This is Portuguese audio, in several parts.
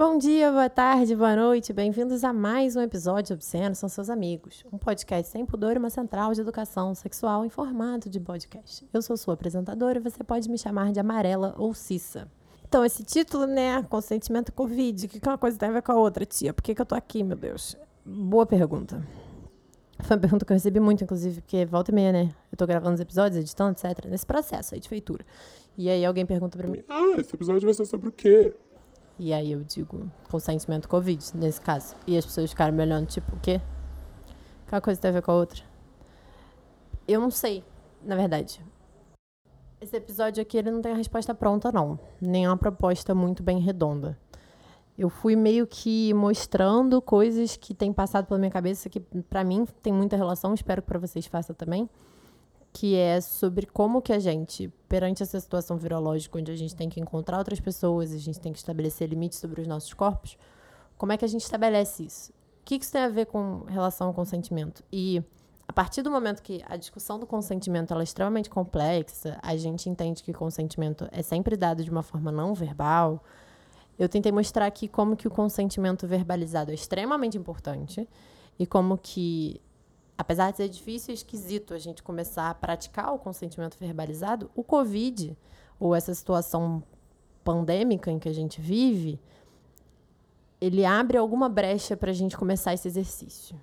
Bom dia, boa tarde, boa noite, bem-vindos a mais um episódio Obsceno São Seus Amigos, um podcast sem pudor e uma central de educação sexual em formato de podcast. Eu sou sua apresentadora e você pode me chamar de Amarela ou Cissa. Então, esse título, né, consentimento Covid, o que uma coisa tem a ver com a outra, tia? Por que, que eu tô aqui, meu Deus? Boa pergunta. Foi uma pergunta que eu recebi muito, inclusive, porque volta e meia, né? Eu tô gravando os episódios, editando, etc. Nesse processo aí de feitura. E aí alguém pergunta pra mim: Ah, esse episódio vai ser sobre o quê? E aí eu digo, consentimento Covid, nesse caso. E as pessoas ficaram me olhando, tipo, o quê? Que uma coisa tem a ver com a outra? Eu não sei, na verdade. Esse episódio aqui, ele não tem a resposta pronta, não. Nem uma proposta muito bem redonda. Eu fui meio que mostrando coisas que têm passado pela minha cabeça, que para mim tem muita relação, espero que para vocês faça também que é sobre como que a gente, perante essa situação virológica, onde a gente tem que encontrar outras pessoas, a gente tem que estabelecer limites sobre os nossos corpos, como é que a gente estabelece isso? O que isso tem a ver com relação ao consentimento? E a partir do momento que a discussão do consentimento é extremamente complexa, a gente entende que consentimento é sempre dado de uma forma não verbal. Eu tentei mostrar aqui como que o consentimento verbalizado é extremamente importante e como que apesar de ser difícil e esquisito a gente começar a praticar o consentimento verbalizado, o Covid, ou essa situação pandêmica em que a gente vive, ele abre alguma brecha para a gente começar esse exercício.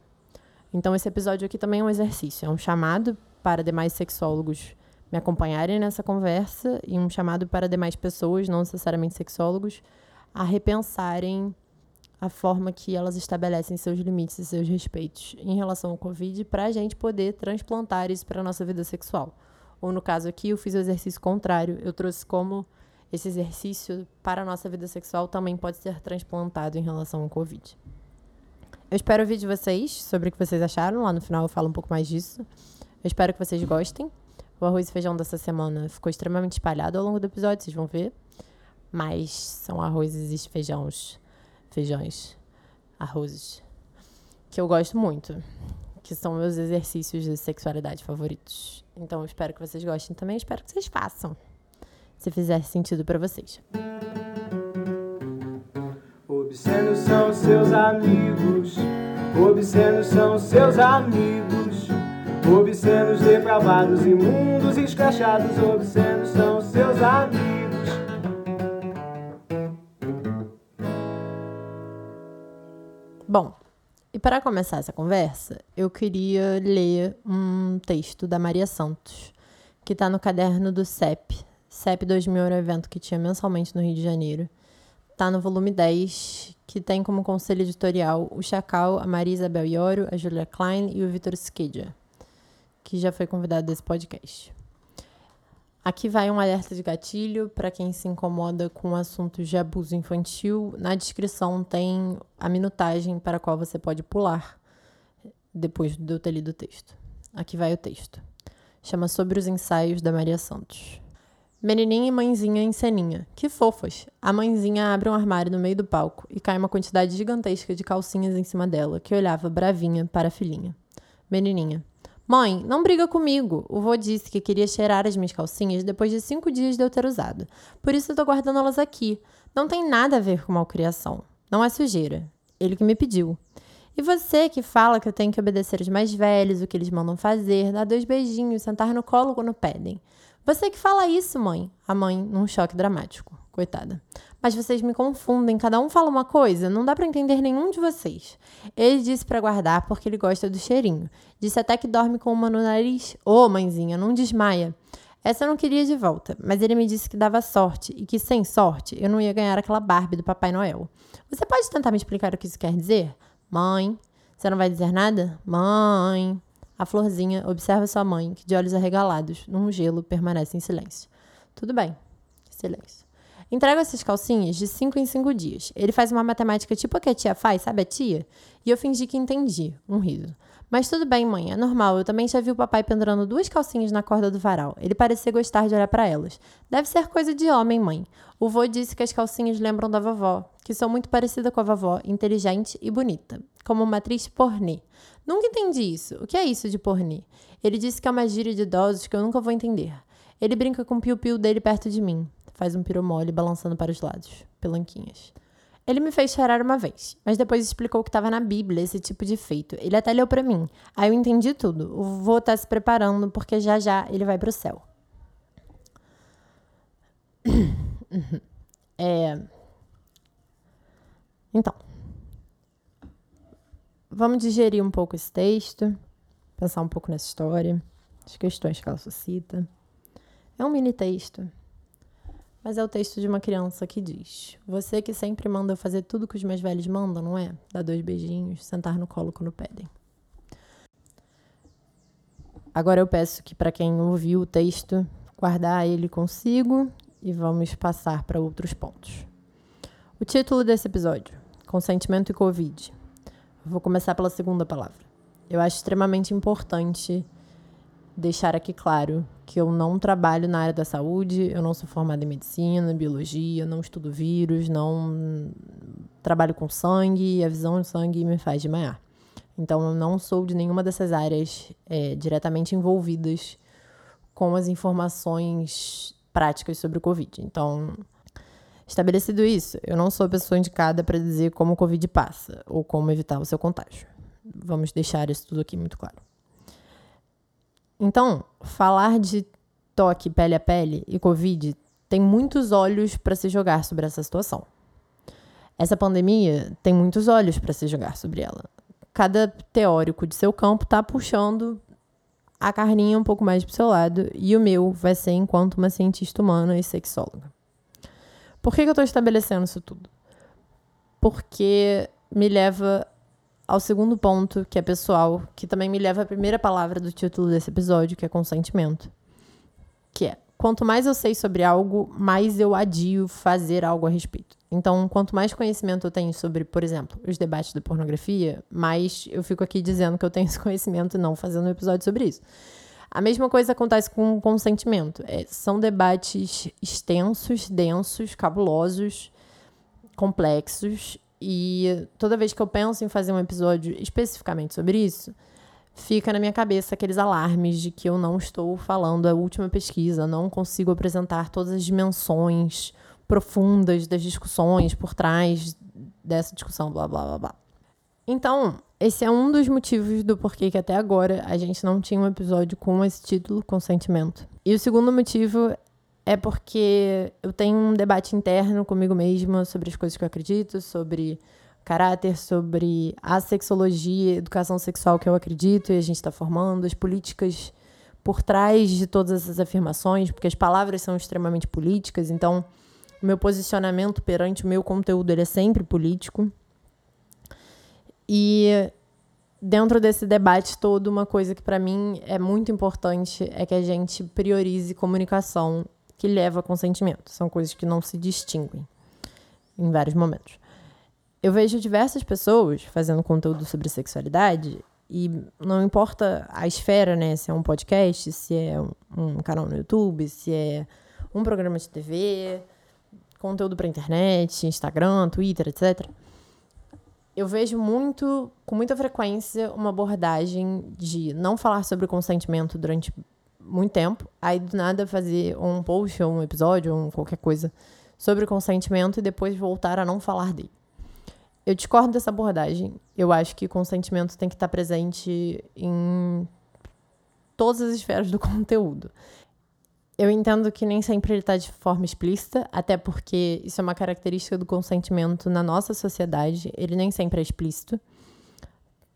Então, esse episódio aqui também é um exercício, é um chamado para demais sexólogos me acompanharem nessa conversa e um chamado para demais pessoas, não necessariamente sexólogos, a repensarem a forma que elas estabelecem seus limites e seus respeitos em relação ao Covid para a gente poder transplantar isso para a nossa vida sexual. Ou no caso aqui, eu fiz o exercício contrário, eu trouxe como esse exercício para a nossa vida sexual também pode ser transplantado em relação ao Covid. Eu espero ouvir de vocês sobre o que vocês acharam. Lá no final eu falo um pouco mais disso. Eu espero que vocês gostem. O arroz e feijão dessa semana ficou extremamente espalhado ao longo do episódio, vocês vão ver. Mas são arrozes e feijões feijões, arrozes, que eu gosto muito, que são meus exercícios de sexualidade favoritos. Então eu espero que vocês gostem também, espero que vocês façam, se fizer sentido para vocês. Obscenos são seus amigos, obscenos são seus amigos, obscenos depravados, imundos, escrachados, obscenos são seus amigos. Bom, e para começar essa conversa, eu queria ler um texto da Maria Santos, que está no caderno do CEP. CEP 2000 era evento que tinha mensalmente no Rio de Janeiro. Está no volume 10, que tem como conselho editorial o Chacal, a Maria Isabel Ioro, a Julia Klein e o Vitor Skedja, que já foi convidado desse podcast. Aqui vai um alerta de gatilho para quem se incomoda com assuntos de abuso infantil. Na descrição tem a minutagem para a qual você pode pular depois de eu ter lido o texto. Aqui vai o texto. Chama Sobre os Ensaios da Maria Santos. Menininha e mãezinha em ceninha. Que fofas! A mãezinha abre um armário no meio do palco e cai uma quantidade gigantesca de calcinhas em cima dela, que olhava bravinha para a filhinha. Menininha. Mãe, não briga comigo. O vô disse que queria cheirar as minhas calcinhas depois de cinco dias de eu ter usado. Por isso eu tô guardando elas aqui. Não tem nada a ver com malcriação. Não é sujeira. Ele que me pediu. E você que fala que eu tenho que obedecer os mais velhos, o que eles mandam fazer, dar dois beijinhos, sentar no colo quando pedem. Você que fala isso, mãe. A mãe, num choque dramático. Coitada. Mas vocês me confundem, cada um fala uma coisa, não dá para entender nenhum de vocês. Ele disse para guardar porque ele gosta do cheirinho. Disse até que dorme com uma no nariz. Ô, oh, mãezinha, não desmaia. Essa eu não queria de volta, mas ele me disse que dava sorte e que sem sorte eu não ia ganhar aquela Barbie do Papai Noel. Você pode tentar me explicar o que isso quer dizer? Mãe, você não vai dizer nada? Mãe. A florzinha observa sua mãe, que de olhos arregalados, num gelo, permanece em silêncio. Tudo bem. Silêncio. Entrego essas calcinhas de 5 em 5 dias. Ele faz uma matemática tipo a que a tia faz, sabe a tia? E eu fingi que entendi, um riso. Mas tudo bem, mãe, é normal. Eu também já vi o papai pendurando duas calcinhas na corda do varal. Ele parecia gostar de olhar para elas. Deve ser coisa de homem, mãe. O vô disse que as calcinhas lembram da vovó, que sou muito parecida com a vovó, inteligente e bonita, como uma atriz pornê. Nunca entendi isso. O que é isso de pornê? Ele disse que é uma gíria de idosos que eu nunca vou entender. Ele brinca com o piu-piu dele perto de mim faz um piromole balançando para os lados, pelanquinhas. Ele me fez chorar uma vez, mas depois explicou que estava na Bíblia esse tipo de feito. Ele até leu para mim. Aí eu entendi tudo. O vovô tá se preparando porque já já ele vai pro céu. É. Então. Vamos digerir um pouco esse texto, pensar um pouco nessa história, as questões que ela suscita. É um mini texto, mas é o texto de uma criança que diz: Você que sempre manda eu fazer tudo que os meus velhos mandam, não é? Dar dois beijinhos, sentar no colo quando pedem. Agora eu peço que, para quem ouviu o texto, guardar ele consigo e vamos passar para outros pontos. O título desse episódio: Consentimento e Covid. vou começar pela segunda palavra. Eu acho extremamente importante deixar aqui claro que eu não trabalho na área da saúde, eu não sou formada em medicina, biologia, não estudo vírus, não trabalho com sangue, a visão de sangue me faz desmaiar. Então, eu não sou de nenhuma dessas áreas é, diretamente envolvidas com as informações práticas sobre o Covid. Então, estabelecido isso, eu não sou a pessoa indicada para dizer como o Covid passa ou como evitar o seu contágio. Vamos deixar isso tudo aqui muito claro. Então, falar de toque pele a pele e Covid tem muitos olhos para se jogar sobre essa situação. Essa pandemia tem muitos olhos para se jogar sobre ela. Cada teórico de seu campo está puxando a carninha um pouco mais para o seu lado e o meu vai ser enquanto uma cientista humana e sexóloga. Por que, que eu estou estabelecendo isso tudo? Porque me leva ao segundo ponto, que é pessoal, que também me leva à primeira palavra do título desse episódio, que é consentimento. Que é: quanto mais eu sei sobre algo, mais eu adio fazer algo a respeito. Então, quanto mais conhecimento eu tenho sobre, por exemplo, os debates da pornografia, mais eu fico aqui dizendo que eu tenho esse conhecimento e não fazendo um episódio sobre isso. A mesma coisa acontece com consentimento. É, são debates extensos, densos, cabulosos, complexos e toda vez que eu penso em fazer um episódio especificamente sobre isso, fica na minha cabeça aqueles alarmes de que eu não estou falando a última pesquisa, não consigo apresentar todas as dimensões profundas das discussões por trás dessa discussão, blá blá blá blá. Então, esse é um dos motivos do porquê que até agora a gente não tinha um episódio com esse título, Consentimento. E o segundo motivo é porque eu tenho um debate interno comigo mesma sobre as coisas que eu acredito, sobre caráter, sobre a sexologia, educação sexual que eu acredito e a gente está formando, as políticas por trás de todas essas afirmações, porque as palavras são extremamente políticas, então o meu posicionamento perante o meu conteúdo ele é sempre político. E dentro desse debate todo, uma coisa que para mim é muito importante é que a gente priorize comunicação que leva a consentimento. São coisas que não se distinguem em vários momentos. Eu vejo diversas pessoas fazendo conteúdo sobre sexualidade e não importa a esfera, né? Se é um podcast, se é um, canal no YouTube, se é um programa de TV, conteúdo para internet, Instagram, Twitter, etc. Eu vejo muito, com muita frequência, uma abordagem de não falar sobre consentimento durante muito tempo. Aí, do nada, fazer um post ou um episódio ou qualquer coisa sobre o consentimento e depois voltar a não falar dele. Eu discordo dessa abordagem. Eu acho que consentimento tem que estar presente em todas as esferas do conteúdo. Eu entendo que nem sempre ele está de forma explícita, até porque isso é uma característica do consentimento na nossa sociedade. Ele nem sempre é explícito.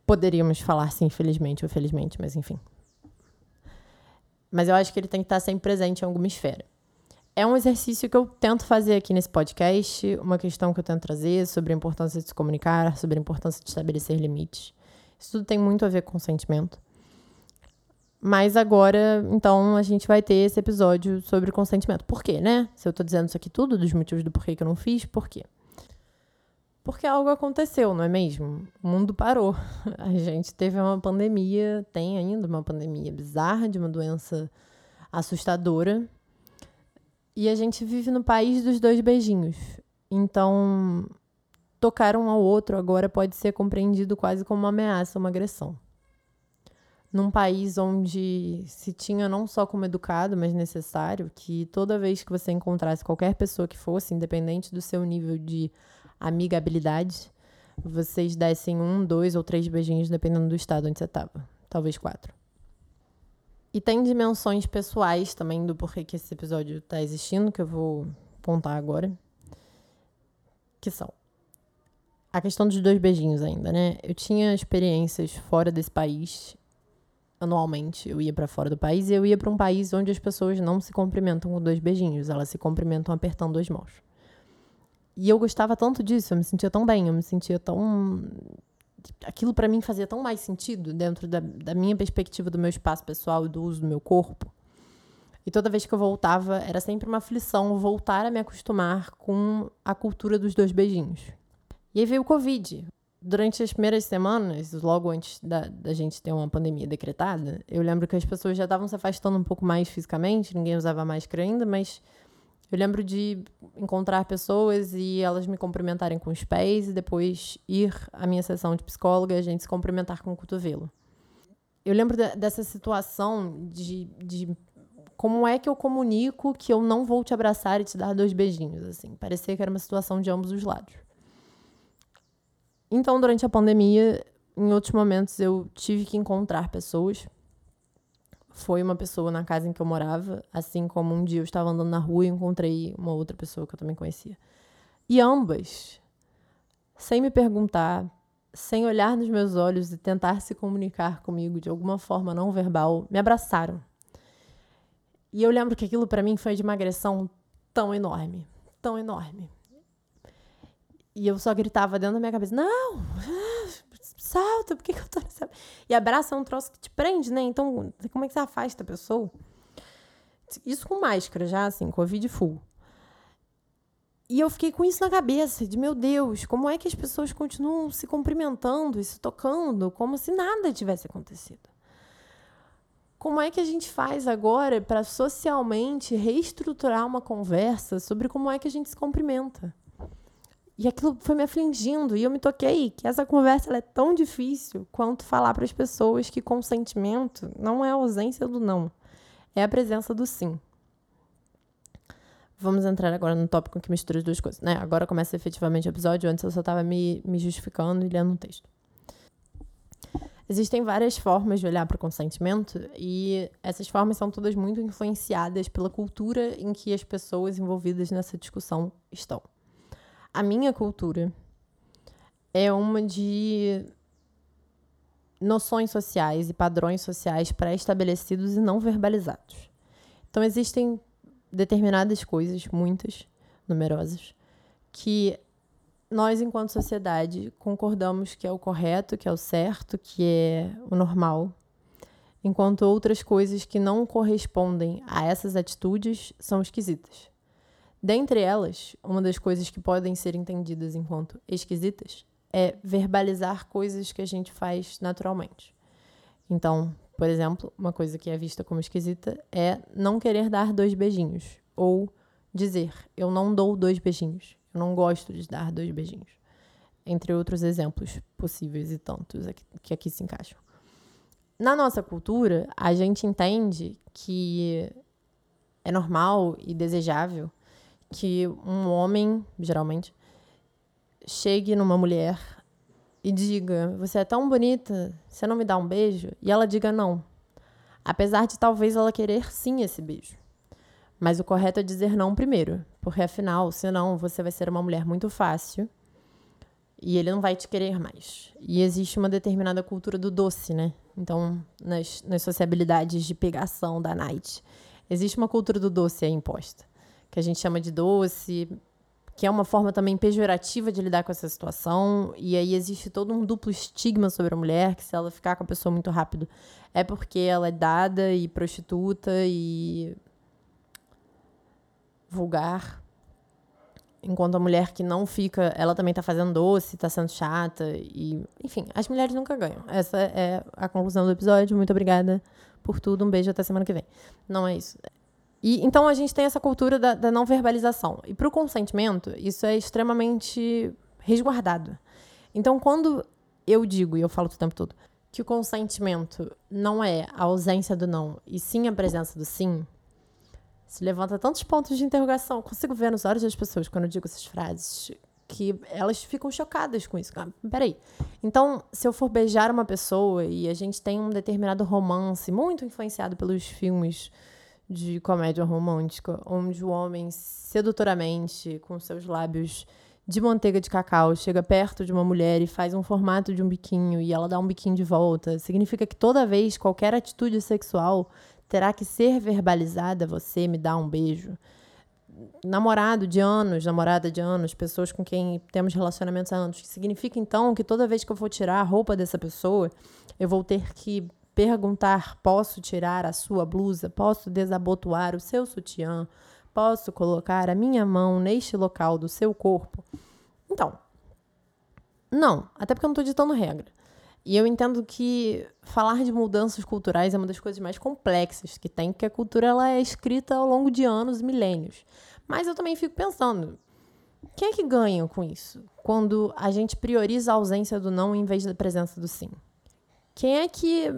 Poderíamos falar sim, infelizmente ou felizmente, mas enfim, mas eu acho que ele tem que estar sempre presente em alguma esfera. É um exercício que eu tento fazer aqui nesse podcast, uma questão que eu tento trazer sobre a importância de se comunicar, sobre a importância de estabelecer limites. Isso tudo tem muito a ver com consentimento. Mas agora, então, a gente vai ter esse episódio sobre consentimento. Por quê, né? Se eu tô dizendo isso aqui tudo, dos motivos do porquê que eu não fiz, por quê? Porque algo aconteceu, não é mesmo? O mundo parou. A gente teve uma pandemia, tem ainda uma pandemia bizarra de uma doença assustadora. E a gente vive no país dos dois beijinhos. Então, tocar um ao outro agora pode ser compreendido quase como uma ameaça, uma agressão. Num país onde se tinha não só como educado, mas necessário, que toda vez que você encontrasse qualquer pessoa que fosse, independente do seu nível de amigabilidade, vocês dessem um, dois ou três beijinhos, dependendo do estado onde você estava. Talvez quatro. E tem dimensões pessoais também do porquê que esse episódio está existindo, que eu vou contar agora. Que são a questão dos dois beijinhos ainda, né? Eu tinha experiências fora desse país anualmente. Eu ia para fora do país e eu ia para um país onde as pessoas não se cumprimentam com dois beijinhos, elas se cumprimentam apertando as mãos. E eu gostava tanto disso, eu me sentia tão bem, eu me sentia tão. Aquilo para mim fazia tão mais sentido dentro da, da minha perspectiva do meu espaço pessoal e do uso do meu corpo. E toda vez que eu voltava, era sempre uma aflição voltar a me acostumar com a cultura dos dois beijinhos. E aí veio o Covid. Durante as primeiras semanas, logo antes da, da gente ter uma pandemia decretada, eu lembro que as pessoas já estavam se afastando um pouco mais fisicamente, ninguém usava máscara ainda, mas eu lembro de encontrar pessoas e elas me cumprimentarem com os pés e depois ir à minha sessão de psicóloga e a gente se cumprimentar com o cotovelo. Eu lembro de, dessa situação de, de como é que eu comunico que eu não vou te abraçar e te dar dois beijinhos, assim. Parecia que era uma situação de ambos os lados. Então, durante a pandemia, em outros momentos eu tive que encontrar pessoas foi uma pessoa na casa em que eu morava, assim como um dia eu estava andando na rua e encontrei uma outra pessoa que eu também conhecia. E ambas, sem me perguntar, sem olhar nos meus olhos e tentar se comunicar comigo de alguma forma não verbal, me abraçaram. E eu lembro que aquilo para mim foi de uma agressão tão enorme, tão enorme. E eu só gritava dentro da minha cabeça: Não, salta, por que, que eu tô nessa. E abraço é um troço que te prende, né? Então, como é que você afasta a pessoa? Isso com máscara já, assim, Covid full. E eu fiquei com isso na cabeça, de meu Deus, como é que as pessoas continuam se cumprimentando e se tocando como se nada tivesse acontecido? Como é que a gente faz agora para socialmente reestruturar uma conversa sobre como é que a gente se cumprimenta? E aquilo foi me afligindo e eu me toquei que essa conversa é tão difícil quanto falar para as pessoas que consentimento não é a ausência do não, é a presença do sim. Vamos entrar agora no tópico que mistura as duas coisas, né? Agora começa efetivamente o episódio, antes eu só estava me, me justificando e lendo um texto. Existem várias formas de olhar para o consentimento e essas formas são todas muito influenciadas pela cultura em que as pessoas envolvidas nessa discussão estão. A minha cultura é uma de noções sociais e padrões sociais pré-estabelecidos e não verbalizados. Então, existem determinadas coisas, muitas, numerosas, que nós, enquanto sociedade, concordamos que é o correto, que é o certo, que é o normal, enquanto outras coisas que não correspondem a essas atitudes são esquisitas. Dentre elas, uma das coisas que podem ser entendidas enquanto esquisitas é verbalizar coisas que a gente faz naturalmente. Então, por exemplo, uma coisa que é vista como esquisita é não querer dar dois beijinhos ou dizer eu não dou dois beijinhos, eu não gosto de dar dois beijinhos. Entre outros exemplos possíveis e tantos que aqui se encaixam. Na nossa cultura, a gente entende que é normal e desejável que um homem, geralmente, chegue numa mulher e diga: Você é tão bonita, você não me dá um beijo? E ela diga não. Apesar de talvez ela querer sim esse beijo. Mas o correto é dizer não primeiro, porque afinal, senão você vai ser uma mulher muito fácil e ele não vai te querer mais. E existe uma determinada cultura do doce, né? Então, nas, nas sociabilidades de pegação da night, existe uma cultura do doce aí imposta que a gente chama de doce, que é uma forma também pejorativa de lidar com essa situação. E aí existe todo um duplo estigma sobre a mulher, que se ela ficar com a pessoa muito rápido, é porque ela é dada e prostituta e vulgar. Enquanto a mulher que não fica, ela também tá fazendo doce, tá sendo chata e, enfim, as mulheres nunca ganham. Essa é a conclusão do episódio. Muito obrigada por tudo. Um beijo até semana que vem. Não é isso. E então a gente tem essa cultura da, da não verbalização. E para o consentimento, isso é extremamente resguardado. Então, quando eu digo, e eu falo o tempo todo, que o consentimento não é a ausência do não, e sim a presença do sim, se levanta tantos pontos de interrogação. Eu consigo ver nos olhos das pessoas quando eu digo essas frases que elas ficam chocadas com isso. Ah, peraí. Então, se eu for beijar uma pessoa e a gente tem um determinado romance, muito influenciado pelos filmes de comédia romântica, onde o homem sedutoramente, com seus lábios de manteiga de cacau, chega perto de uma mulher e faz um formato de um biquinho e ela dá um biquinho de volta, significa que toda vez qualquer atitude sexual terá que ser verbalizada, você me dá um beijo namorado de anos, namorada de anos, pessoas com quem temos relacionamentos há anos. Significa então que toda vez que eu for tirar a roupa dessa pessoa, eu vou ter que perguntar: posso tirar a sua blusa? Posso desabotoar o seu sutiã? Posso colocar a minha mão neste local do seu corpo? Então, não, até porque eu não estou ditando regra. E eu entendo que falar de mudanças culturais é uma das coisas mais complexas que tem, porque a cultura ela é escrita ao longo de anos, milênios. Mas eu também fico pensando, quem é que ganha com isso? Quando a gente prioriza a ausência do não em vez da presença do sim? Quem é que,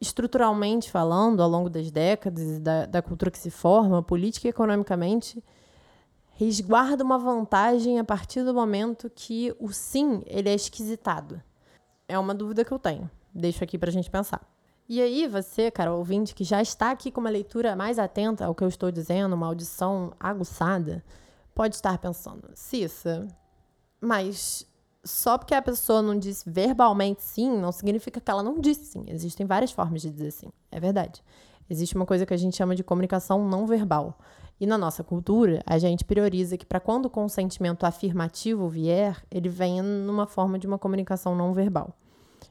estruturalmente falando, ao longo das décadas da, da cultura que se forma, política e economicamente, resguarda uma vantagem a partir do momento que o sim ele é esquisitado? É uma dúvida que eu tenho. Deixo aqui para a gente pensar. E aí, você, cara, ouvinte, que já está aqui com uma leitura mais atenta ao que eu estou dizendo, uma audição aguçada, pode estar pensando, Cissa, mas só porque a pessoa não disse verbalmente sim, não significa que ela não disse sim. Existem várias formas de dizer sim. É verdade. Existe uma coisa que a gente chama de comunicação não verbal. E na nossa cultura, a gente prioriza que para quando o consentimento afirmativo vier, ele venha numa forma de uma comunicação não verbal.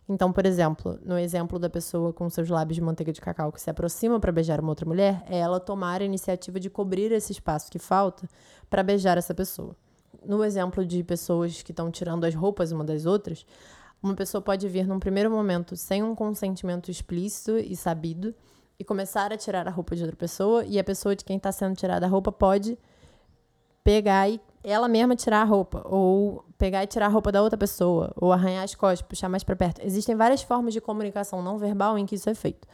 Então, por exemplo, no exemplo da pessoa com seus lábios de manteiga de cacau que se aproxima para beijar uma outra mulher, é ela tomar a iniciativa de cobrir esse espaço que falta para beijar essa pessoa. No exemplo de pessoas que estão tirando as roupas uma das outras, uma pessoa pode vir num primeiro momento sem um consentimento explícito e sabido e começar a tirar a roupa de outra pessoa, e a pessoa de quem está sendo tirada a roupa pode pegar e ela mesma tirar a roupa, ou pegar e tirar a roupa da outra pessoa, ou arranhar as costas, puxar mais para perto. Existem várias formas de comunicação não verbal em que isso é feito.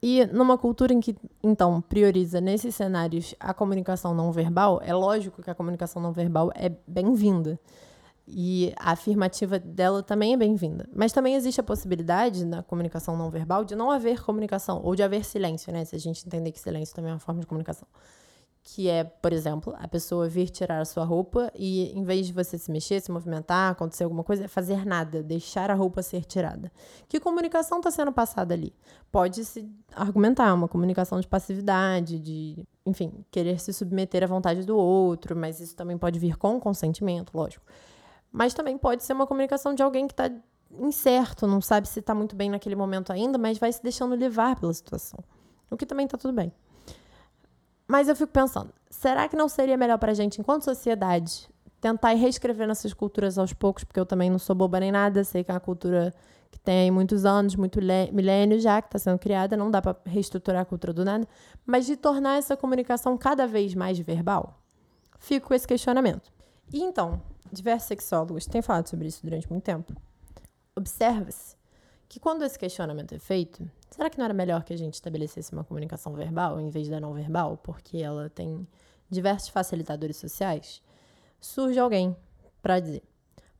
E numa cultura em que, então, prioriza nesses cenários a comunicação não verbal, é lógico que a comunicação não verbal é bem-vinda. E a afirmativa dela também é bem-vinda. Mas também existe a possibilidade na comunicação não verbal de não haver comunicação, ou de haver silêncio, né? Se a gente entender que silêncio também é uma forma de comunicação que é, por exemplo, a pessoa vir tirar a sua roupa e, em vez de você se mexer, se movimentar, acontecer alguma coisa, é fazer nada, deixar a roupa ser tirada. Que comunicação está sendo passada ali? Pode-se argumentar uma comunicação de passividade, de, enfim, querer se submeter à vontade do outro, mas isso também pode vir com consentimento, lógico. Mas também pode ser uma comunicação de alguém que está incerto, não sabe se está muito bem naquele momento ainda, mas vai se deixando levar pela situação. O que também está tudo bem. Mas eu fico pensando, será que não seria melhor para a gente, enquanto sociedade, tentar ir reescrevendo essas culturas aos poucos, porque eu também não sou boba nem nada, sei que é uma cultura que tem muitos anos, muito milênios já, que está sendo criada, não dá para reestruturar a cultura do nada, mas de tornar essa comunicação cada vez mais verbal? Fico com esse questionamento. E então, diversos sexólogos têm falado sobre isso durante muito tempo. Observa-se que quando esse questionamento é feito, será que não era melhor que a gente estabelecesse uma comunicação verbal em vez da não verbal, porque ela tem diversos facilitadores sociais? Surge alguém para dizer: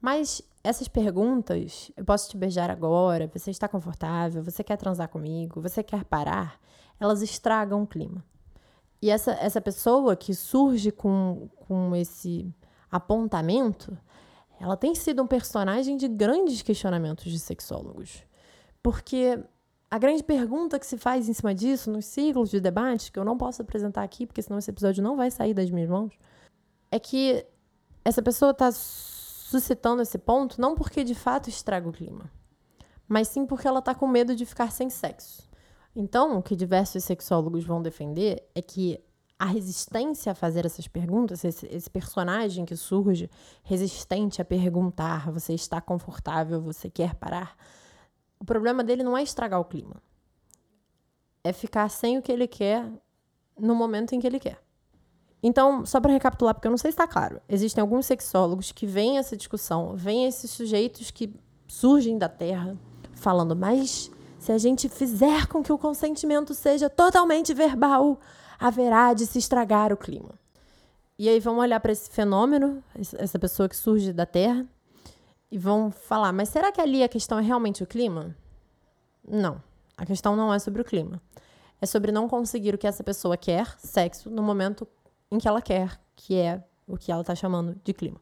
"Mas essas perguntas, eu posso te beijar agora, você está confortável, você quer transar comigo, você quer parar?" Elas estragam o clima. E essa, essa pessoa que surge com, com esse apontamento, ela tem sido um personagem de grandes questionamentos de sexólogos. Porque a grande pergunta que se faz em cima disso, nos ciclos de debate, que eu não posso apresentar aqui, porque senão esse episódio não vai sair das minhas mãos, é que essa pessoa está suscitando esse ponto não porque de fato estraga o clima, mas sim porque ela está com medo de ficar sem sexo. Então, o que diversos sexólogos vão defender é que a resistência a fazer essas perguntas, esse, esse, personagem que surge resistente a perguntar, você está confortável, você quer parar, o problema dele não é estragar o clima. É ficar sem o que ele quer no momento em que ele quer. Então, só para recapitular, porque eu não sei se está claro, existem alguns sexólogos que veem essa discussão, veem esses sujeitos que surgem da Terra falando, mas se a gente fizer com que o consentimento seja totalmente verbal, haverá de se estragar o clima. E aí vão olhar para esse fenômeno, essa pessoa que surge da Terra, e vão falar: mas será que ali a questão é realmente o clima? Não. A questão não é sobre o clima. É sobre não conseguir o que essa pessoa quer, sexo, no momento em que ela quer, que é o que ela está chamando de clima.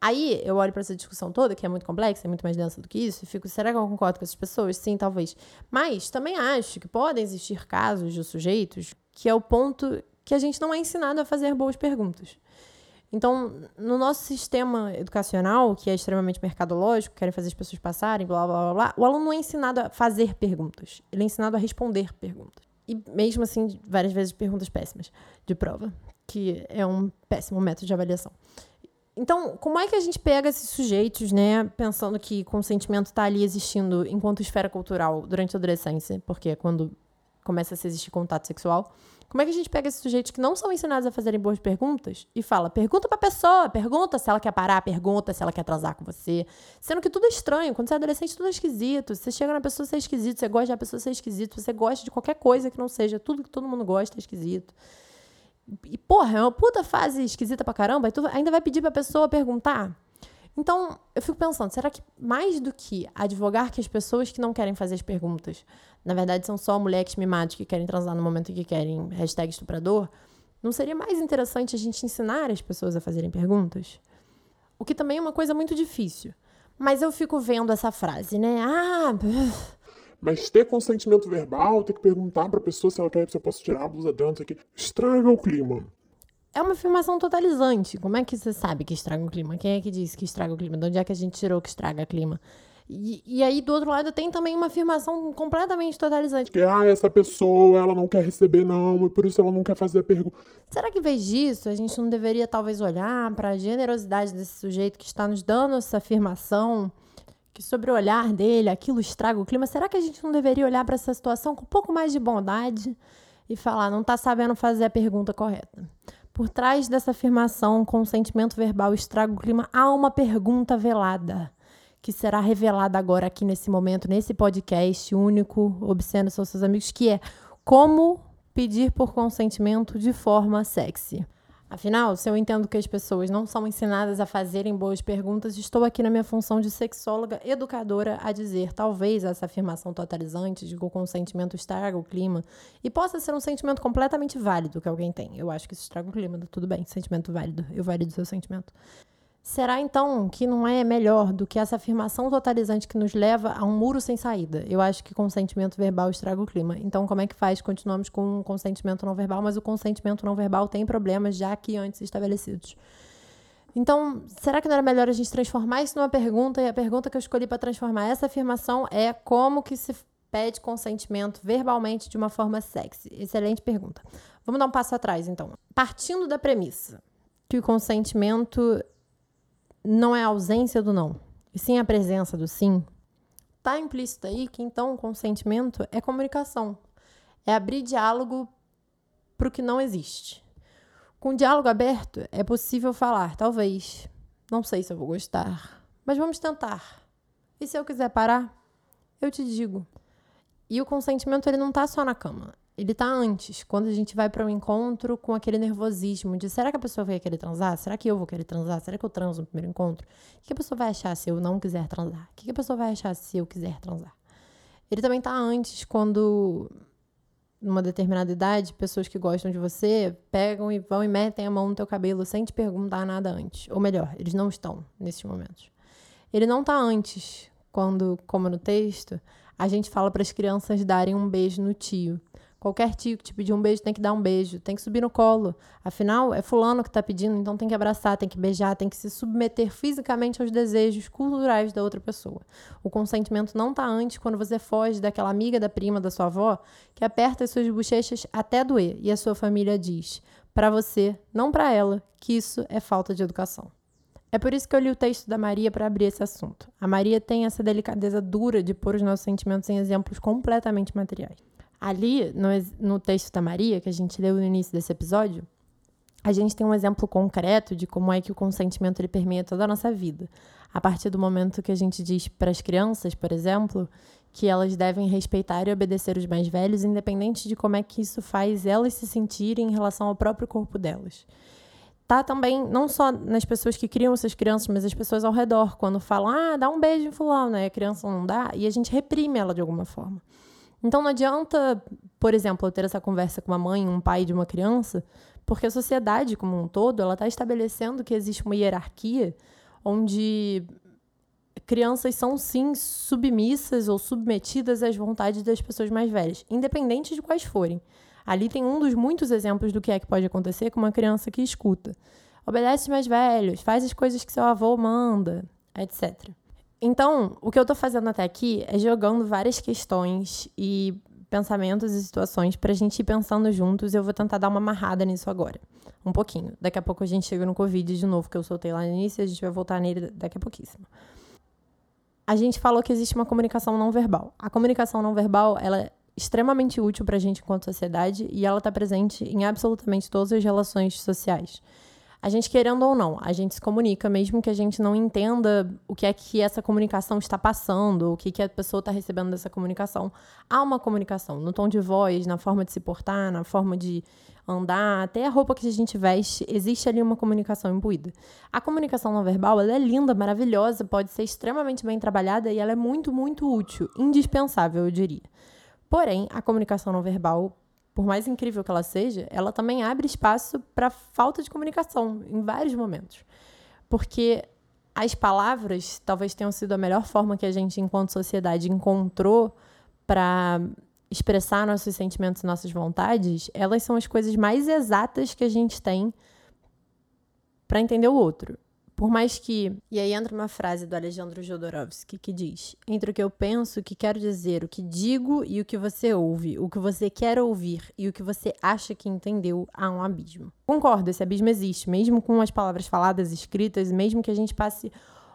Aí eu olho para essa discussão toda, que é muito complexa, é muito mais densa do que isso, e fico, será que eu concordo com essas pessoas? Sim, talvez. Mas também acho que podem existir casos de sujeitos que é o ponto que a gente não é ensinado a fazer boas perguntas. Então, no nosso sistema educacional, que é extremamente mercadológico, querem fazer as pessoas passarem, blá, blá, blá, blá, o aluno não é ensinado a fazer perguntas. Ele é ensinado a responder perguntas. E mesmo assim, várias vezes perguntas péssimas de prova, que é um péssimo método de avaliação. Então, como é que a gente pega esses sujeitos, né, pensando que consentimento está ali existindo enquanto esfera cultural durante a adolescência, porque é quando começa a se existir contato sexual, como é que a gente pega esses sujeitos que não são ensinados a fazerem boas perguntas e fala, pergunta pra pessoa, pergunta se ela quer parar, pergunta se ela quer transar com você. Sendo que tudo é estranho. Quando você é adolescente, tudo é esquisito. Você chega na pessoa, você é esquisito. Você gosta da pessoa, você é esquisito. Você gosta de qualquer coisa que não seja tudo que todo mundo gosta é esquisito. E, porra, é uma puta fase esquisita pra caramba. E tu ainda vai pedir pra pessoa perguntar. Então, eu fico pensando, será que mais do que advogar que as pessoas que não querem fazer as perguntas, na verdade são só moleques mimados que querem transar no momento que querem, hashtag estuprador, não seria mais interessante a gente ensinar as pessoas a fazerem perguntas? O que também é uma coisa muito difícil. Mas eu fico vendo essa frase, né? Ah. Mas ter consentimento verbal, ter que perguntar pra pessoa se ela quer, se eu posso tirar a blusa dela, isso aqui, estraga o clima é uma afirmação totalizante. Como é que você sabe que estraga o clima? Quem é que disse que estraga o clima? De onde é que a gente tirou que estraga o clima? E, e, aí, do outro lado, tem também uma afirmação completamente totalizante. Que, ah, essa pessoa, ela não quer receber, não, e por isso ela não quer fazer a pergunta. Será que, em vez disso, a gente não deveria, talvez, olhar para a generosidade desse sujeito que está nos dando essa afirmação, que sobre o olhar dele, aquilo estraga o clima? Será que a gente não deveria olhar para essa situação com um pouco mais de bondade e falar, não está sabendo fazer a pergunta correta? Por trás dessa afirmação, consentimento verbal estraga o clima, há uma pergunta velada que será revelada agora aqui nesse momento, nesse podcast único, Obsceno são seus amigos, que é como pedir por consentimento de forma sexy. Afinal, se eu entendo que as pessoas não são ensinadas a fazerem boas perguntas, estou aqui na minha função de sexóloga educadora a dizer talvez essa afirmação totalizante de que o consentimento estraga o clima e possa ser um sentimento completamente válido que alguém tem. Eu acho que isso estraga o clima, tudo bem, sentimento válido, eu valido seu sentimento. Será então que não é melhor do que essa afirmação totalizante que nos leva a um muro sem saída? Eu acho que consentimento verbal estraga o clima. Então, como é que faz? Continuamos com um consentimento não verbal, mas o consentimento não verbal tem problemas já aqui antes estabelecidos. Então, será que não era melhor a gente transformar isso numa pergunta? E a pergunta que eu escolhi para transformar essa afirmação é como que se pede consentimento verbalmente de uma forma sexy? Excelente pergunta. Vamos dar um passo atrás, então. Partindo da premissa que o consentimento não é a ausência do não, e sim a presença do sim, está implícito aí que então o consentimento é comunicação. É abrir diálogo para o que não existe. Com diálogo aberto, é possível falar, talvez. Não sei se eu vou gostar, mas vamos tentar. E se eu quiser parar, eu te digo. E o consentimento ele não está só na cama ele tá antes, quando a gente vai para um encontro com aquele nervosismo de será que a pessoa vai querer transar? Será que eu vou querer transar? Será que eu transo no primeiro encontro? O que a pessoa vai achar se eu não quiser transar? O que a pessoa vai achar se eu quiser transar? Ele também tá antes, quando numa determinada idade, pessoas que gostam de você pegam e vão e metem a mão no teu cabelo sem te perguntar nada antes. Ou melhor, eles não estão nesses momentos. Ele não tá antes, quando, como no texto, a gente fala para as crianças darem um beijo no tio. Qualquer tio que te pedir um beijo tem que dar um beijo, tem que subir no colo. Afinal, é fulano que está pedindo, então tem que abraçar, tem que beijar, tem que se submeter fisicamente aos desejos culturais da outra pessoa. O consentimento não está antes quando você foge daquela amiga da prima da sua avó que aperta as suas bochechas até doer e a sua família diz, para você, não para ela, que isso é falta de educação. É por isso que eu li o texto da Maria para abrir esse assunto. A Maria tem essa delicadeza dura de pôr os nossos sentimentos em exemplos completamente materiais. Ali, no, no texto da Maria, que a gente leu no início desse episódio, a gente tem um exemplo concreto de como é que o consentimento ele permeia toda a nossa vida. A partir do momento que a gente diz para as crianças, por exemplo, que elas devem respeitar e obedecer os mais velhos, independente de como é que isso faz elas se sentirem em relação ao próprio corpo delas. tá também não só nas pessoas que criam essas crianças, mas as pessoas ao redor, quando falam, ah, dá um beijo em fulano, né? A criança não dá, e a gente reprime ela de alguma forma. Então não adianta, por exemplo, eu ter essa conversa com uma mãe, um pai de uma criança, porque a sociedade como um todo, ela está estabelecendo que existe uma hierarquia onde crianças são sim submissas ou submetidas às vontades das pessoas mais velhas, independente de quais forem. Ali tem um dos muitos exemplos do que é que pode acontecer com uma criança que escuta. Obedece os mais velhos, faz as coisas que seu avô manda, etc. Então, o que eu estou fazendo até aqui é jogando várias questões e pensamentos e situações para a gente ir pensando juntos. Eu vou tentar dar uma amarrada nisso agora. Um pouquinho. Daqui a pouco a gente chega no Covid de novo, que eu soltei lá no início, a gente vai voltar nele daqui a pouquíssimo. A gente falou que existe uma comunicação não verbal. A comunicação não verbal, ela extremamente útil para a gente enquanto sociedade e ela está presente em absolutamente todas as relações sociais. A gente querendo ou não, a gente se comunica, mesmo que a gente não entenda o que é que essa comunicação está passando, o que, que a pessoa está recebendo dessa comunicação. Há uma comunicação no tom de voz, na forma de se portar, na forma de andar, até a roupa que a gente veste, existe ali uma comunicação imbuída. A comunicação não verbal, ela é linda, maravilhosa, pode ser extremamente bem trabalhada e ela é muito, muito útil, indispensável, eu diria. Porém, a comunicação não verbal, por mais incrível que ela seja, ela também abre espaço para falta de comunicação em vários momentos. Porque as palavras talvez tenham sido a melhor forma que a gente, enquanto sociedade, encontrou para expressar nossos sentimentos e nossas vontades, elas são as coisas mais exatas que a gente tem para entender o outro. Por mais que. E aí entra uma frase do Alejandro Jodorowsky que diz: Entre o que eu penso, o que quero dizer, o que digo e o que você ouve, o que você quer ouvir e o que você acha que entendeu, há um abismo. Concordo, esse abismo existe, mesmo com as palavras faladas, escritas, mesmo que a gente passe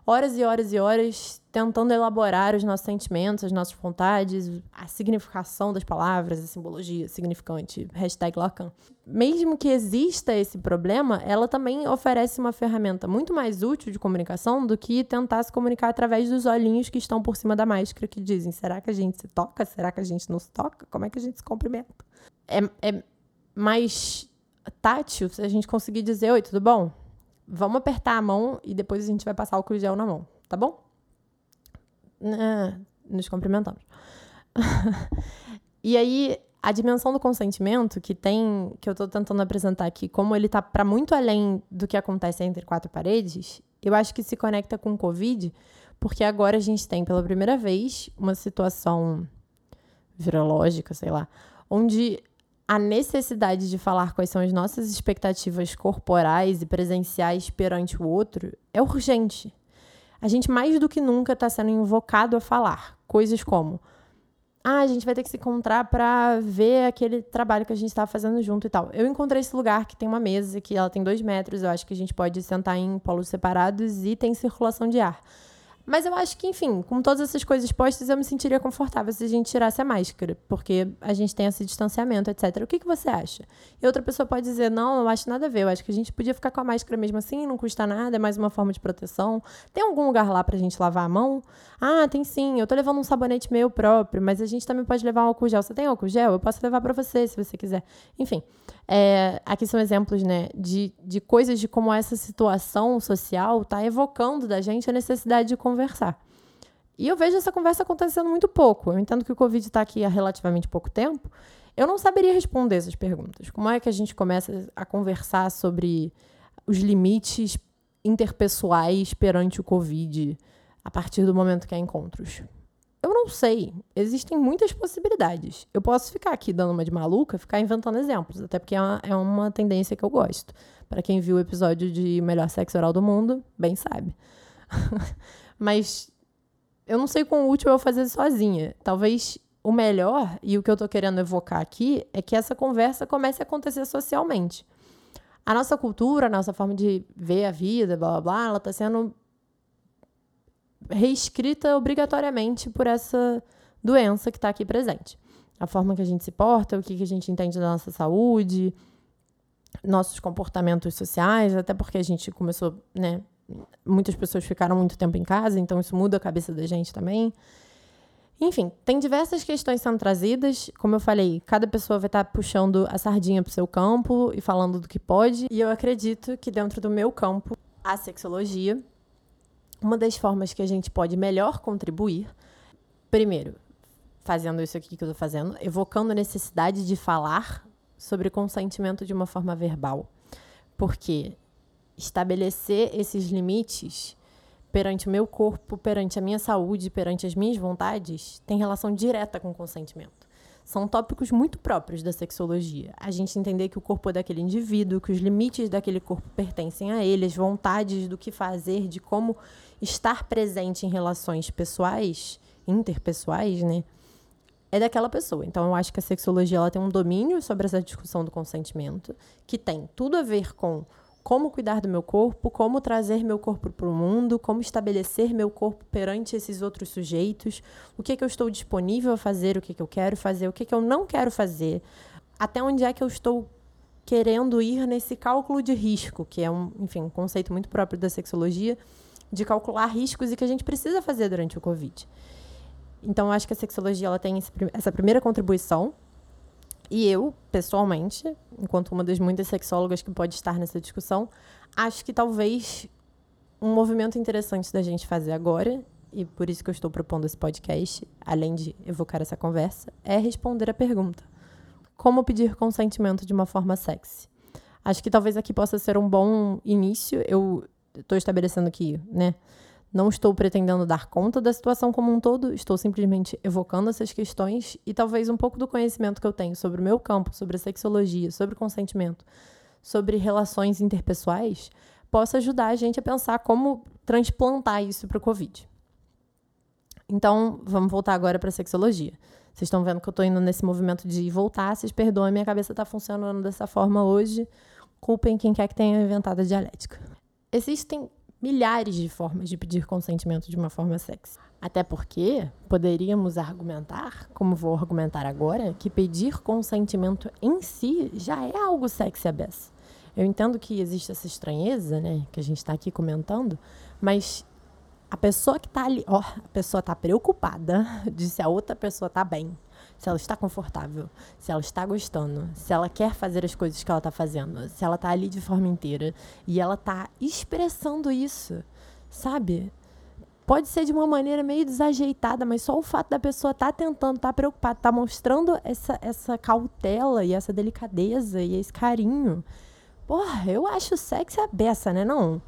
horas e horas e horas tentando elaborar os nossos sentimentos, as nossas vontades, a significação das palavras, a simbologia significante, hashtag Lacan. Mesmo que exista esse problema, ela também oferece uma ferramenta muito mais útil de comunicação do que tentar se comunicar através dos olhinhos que estão por cima da máscara que dizem, será que a gente se toca? Será que a gente não se toca? Como é que a gente se cumprimenta? É, é mais tátil se a gente conseguir dizer, oi, tudo bom? Vamos apertar a mão e depois a gente vai passar álcool gel na mão, tá bom? Ah, nos cumprimentamos. e aí, a dimensão do consentimento que tem, que eu estou tentando apresentar aqui, como ele está para muito além do que acontece entre quatro paredes, eu acho que se conecta com o Covid, porque agora a gente tem pela primeira vez uma situação virológica, sei lá, onde a necessidade de falar quais são as nossas expectativas corporais e presenciais perante o outro é urgente. A gente mais do que nunca está sendo invocado a falar coisas como: ah, a gente vai ter que se encontrar para ver aquele trabalho que a gente estava fazendo junto e tal. Eu encontrei esse lugar que tem uma mesa que ela tem dois metros, eu acho que a gente pode sentar em polos separados e tem circulação de ar. Mas eu acho que, enfim, com todas essas coisas postas, eu me sentiria confortável se a gente tirasse a máscara, porque a gente tem esse distanciamento, etc. O que, que você acha? E outra pessoa pode dizer, não, não acho nada a ver, eu acho que a gente podia ficar com a máscara mesmo assim, não custa nada, é mais uma forma de proteção. Tem algum lugar lá pra gente lavar a mão? Ah, tem sim, eu tô levando um sabonete meu próprio, mas a gente também pode levar um álcool gel. Você tem álcool gel? Eu posso levar para você, se você quiser. Enfim, é, aqui são exemplos, né, de, de coisas de como essa situação social está evocando da gente a necessidade de conversar. E eu vejo essa conversa acontecendo muito pouco. Eu entendo que o Covid está aqui há relativamente pouco tempo. Eu não saberia responder essas perguntas. Como é que a gente começa a conversar sobre os limites interpessoais perante o Covid a partir do momento que há encontros? Eu não sei. Existem muitas possibilidades. Eu posso ficar aqui dando uma de maluca, ficar inventando exemplos, até porque é uma, é uma tendência que eu gosto. Para quem viu o episódio de Melhor Sexo Oral do Mundo, bem sabe. Mas eu não sei quão útil eu fazer sozinha. Talvez o melhor, e o que eu estou querendo evocar aqui, é que essa conversa comece a acontecer socialmente. A nossa cultura, a nossa forma de ver a vida, blá blá blá, ela está sendo reescrita obrigatoriamente por essa doença que está aqui presente. A forma que a gente se porta, o que, que a gente entende da nossa saúde, nossos comportamentos sociais, até porque a gente começou, né? Muitas pessoas ficaram muito tempo em casa, então isso muda a cabeça da gente também. Enfim, tem diversas questões sendo trazidas. Como eu falei, cada pessoa vai estar puxando a sardinha para o seu campo e falando do que pode. E eu acredito que dentro do meu campo, a sexologia, uma das formas que a gente pode melhor contribuir, primeiro, fazendo isso aqui que eu estou fazendo, evocando a necessidade de falar sobre consentimento de uma forma verbal. Porque estabelecer esses limites perante o meu corpo, perante a minha saúde, perante as minhas vontades, tem relação direta com o consentimento. São tópicos muito próprios da sexologia. A gente entender que o corpo é daquele indivíduo, que os limites daquele corpo pertencem a ele, as vontades do que fazer, de como estar presente em relações pessoais, interpessoais, né? É daquela pessoa. Então, eu acho que a sexologia ela tem um domínio sobre essa discussão do consentimento, que tem tudo a ver com como cuidar do meu corpo, como trazer meu corpo para o mundo, como estabelecer meu corpo perante esses outros sujeitos, o que, é que eu estou disponível a fazer, o que, é que eu quero fazer, o que, é que eu não quero fazer, até onde é que eu estou querendo ir nesse cálculo de risco, que é um, enfim, um conceito muito próprio da sexologia, de calcular riscos e que a gente precisa fazer durante o Covid. Então, acho que a sexologia ela tem essa primeira contribuição e eu, pessoalmente, enquanto uma das muitas sexólogas que pode estar nessa discussão, acho que talvez um movimento interessante da gente fazer agora, e por isso que eu estou propondo esse podcast, além de evocar essa conversa, é responder a pergunta: como pedir consentimento de uma forma sexy? Acho que talvez aqui possa ser um bom início. Eu estou estabelecendo aqui, né? Não estou pretendendo dar conta da situação como um todo, estou simplesmente evocando essas questões e talvez um pouco do conhecimento que eu tenho sobre o meu campo, sobre a sexologia, sobre consentimento, sobre relações interpessoais, possa ajudar a gente a pensar como transplantar isso para o Covid. Então, vamos voltar agora para a sexologia. Vocês estão vendo que eu estou indo nesse movimento de voltar, vocês perdoem, minha cabeça está funcionando dessa forma hoje. Culpem quem quer que tenha inventado a dialética. Existem milhares de formas de pedir consentimento de uma forma sexy. Até porque poderíamos argumentar, como vou argumentar agora, que pedir consentimento em si já é algo sexy a beça. Eu entendo que existe essa estranheza, né, que a gente está aqui comentando, mas a pessoa que está ali, ó, a pessoa está preocupada de se a outra pessoa está bem, se ela está confortável, se ela está gostando, se ela quer fazer as coisas que ela está fazendo, se ela está ali de forma inteira e ela está expressando isso, sabe? Pode ser de uma maneira meio desajeitada, mas só o fato da pessoa estar tá tentando, estar tá preocupada, estar tá mostrando essa, essa cautela e essa delicadeza e esse carinho. Porra, eu acho sexy a beça, né? Não.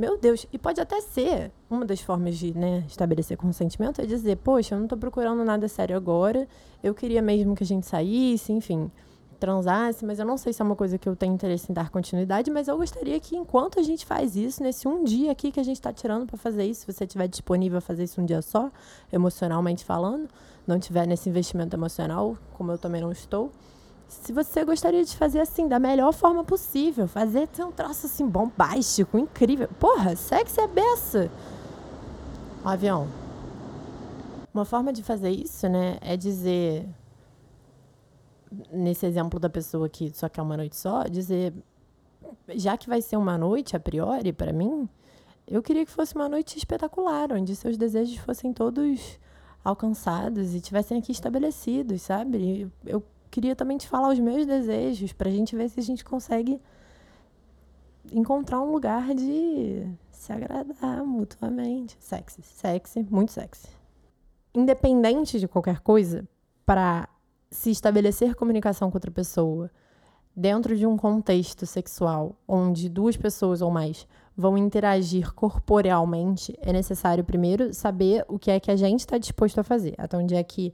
Meu Deus, e pode até ser uma das formas de né, estabelecer consentimento é dizer, poxa, eu não estou procurando nada sério agora, eu queria mesmo que a gente saísse, enfim, transasse, mas eu não sei se é uma coisa que eu tenho interesse em dar continuidade, mas eu gostaria que enquanto a gente faz isso, nesse um dia aqui que a gente está tirando para fazer isso, se você estiver disponível a fazer isso um dia só, emocionalmente falando, não tiver nesse investimento emocional, como eu também não estou, se você gostaria de fazer assim, da melhor forma possível, fazer ter um troço assim bombástico, incrível. Porra, sexy é beça. O avião. Uma forma de fazer isso, né, é dizer nesse exemplo da pessoa que só quer uma noite só, dizer já que vai ser uma noite a priori para mim, eu queria que fosse uma noite espetacular, onde seus desejos fossem todos alcançados e tivessem aqui estabelecidos, sabe? Eu queria também te falar os meus desejos, para a gente ver se a gente consegue encontrar um lugar de se agradar mutuamente. Sexy, sexy, muito sexy. Independente de qualquer coisa, para se estabelecer comunicação com outra pessoa dentro de um contexto sexual onde duas pessoas ou mais vão interagir corporealmente, é necessário primeiro saber o que é que a gente está disposto a fazer, até onde é que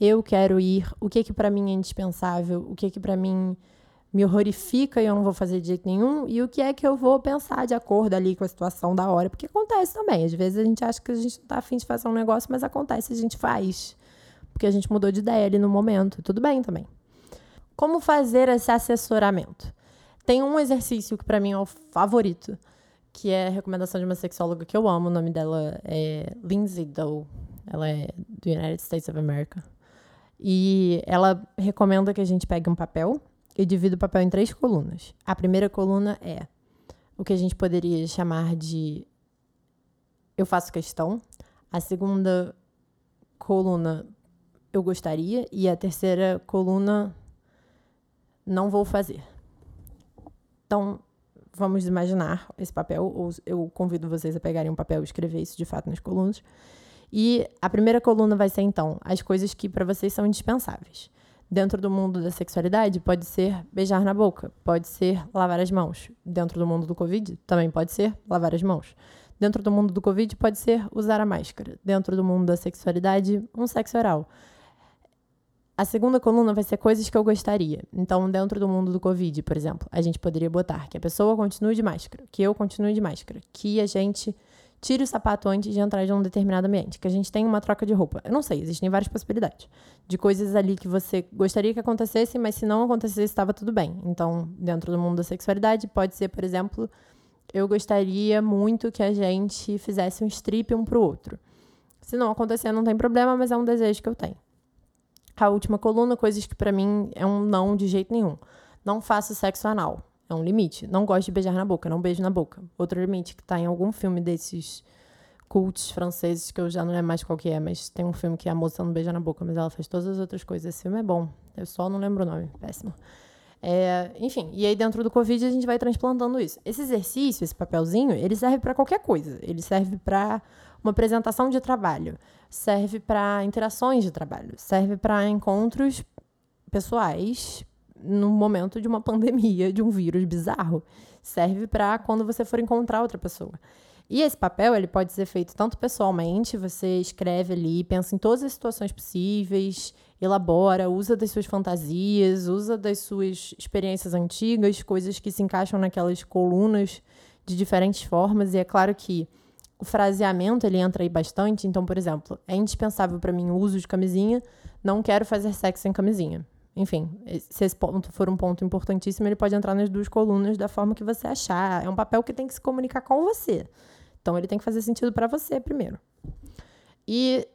eu quero ir, o que que para mim é indispensável, o que que para mim me horrorifica e eu não vou fazer de jeito nenhum, e o que é que eu vou pensar de acordo ali com a situação da hora, porque acontece também. Às vezes a gente acha que a gente não tá afim de fazer um negócio, mas acontece, a gente faz. Porque a gente mudou de ideia ali no momento. Tudo bem também. Como fazer esse assessoramento? Tem um exercício que para mim é o favorito, que é a recomendação de uma sexóloga que eu amo. O nome dela é Lindsay Doe. Ela é do United States of America. E ela recomenda que a gente pegue um papel e divida o papel em três colunas. A primeira coluna é o que a gente poderia chamar de eu faço questão. A segunda coluna eu gostaria e a terceira coluna não vou fazer. Então, vamos imaginar esse papel, ou eu convido vocês a pegarem um papel e escrever isso de fato nas colunas. E a primeira coluna vai ser, então, as coisas que para vocês são indispensáveis. Dentro do mundo da sexualidade, pode ser beijar na boca, pode ser lavar as mãos. Dentro do mundo do Covid, também pode ser lavar as mãos. Dentro do mundo do Covid, pode ser usar a máscara. Dentro do mundo da sexualidade, um sexo oral. A segunda coluna vai ser coisas que eu gostaria. Então, dentro do mundo do Covid, por exemplo, a gente poderia botar que a pessoa continue de máscara, que eu continue de máscara, que a gente tire o sapato antes de entrar em um determinado ambiente, que a gente tenha uma troca de roupa. Eu não sei, existem várias possibilidades de coisas ali que você gostaria que acontecesse, mas se não acontecesse, estava tudo bem. Então, dentro do mundo da sexualidade, pode ser, por exemplo, eu gostaria muito que a gente fizesse um strip um pro outro. Se não acontecer, não tem problema, mas é um desejo que eu tenho. A última coluna, coisas que para mim é um não de jeito nenhum. Não faço sexo anal. É um limite. Não gosto de beijar na boca, não beijo na boca. Outro limite que tá em algum filme desses cultos franceses, que eu já não lembro mais qual que é, mas tem um filme que a moça não beija na boca, mas ela faz todas as outras coisas. Esse filme é bom. Eu só não lembro o nome. Péssimo. É, enfim, e aí dentro do Covid a gente vai transplantando isso. Esse exercício, esse papelzinho, ele serve para qualquer coisa. Ele serve para uma apresentação de trabalho, serve para interações de trabalho, serve para encontros pessoais no momento de uma pandemia, de um vírus bizarro. Serve para quando você for encontrar outra pessoa. E esse papel, ele pode ser feito tanto pessoalmente, você escreve ali, pensa em todas as situações possíveis, elabora, usa das suas fantasias, usa das suas experiências antigas, coisas que se encaixam naquelas colunas de diferentes formas. E é claro que o fraseamento ele entra aí bastante. Então, por exemplo, é indispensável para mim o uso de camisinha, não quero fazer sexo sem camisinha. Enfim, se esse ponto for um ponto importantíssimo, ele pode entrar nas duas colunas da forma que você achar. É um papel que tem que se comunicar com você. Então, ele tem que fazer sentido para você primeiro. E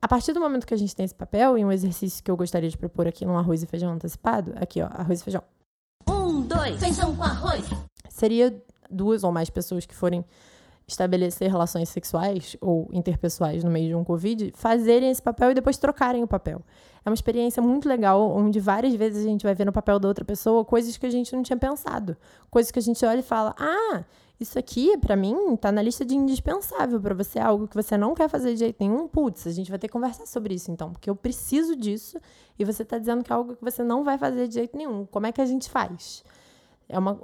a partir do momento que a gente tem esse papel, e um exercício que eu gostaria de propor aqui no arroz e feijão antecipado, aqui, ó, arroz e feijão. Um, dois, feijão com arroz. Seria duas ou mais pessoas que forem estabelecer relações sexuais ou interpessoais no meio de um Covid, fazerem esse papel e depois trocarem o papel. É uma experiência muito legal, onde várias vezes a gente vai ver no papel da outra pessoa coisas que a gente não tinha pensado. Coisas que a gente olha e fala: ah, isso aqui, para mim, tá na lista de indispensável para você, é algo que você não quer fazer de jeito nenhum. Putz, a gente vai ter que conversar sobre isso então, porque eu preciso disso e você tá dizendo que é algo que você não vai fazer de jeito nenhum. Como é que a gente faz? É uma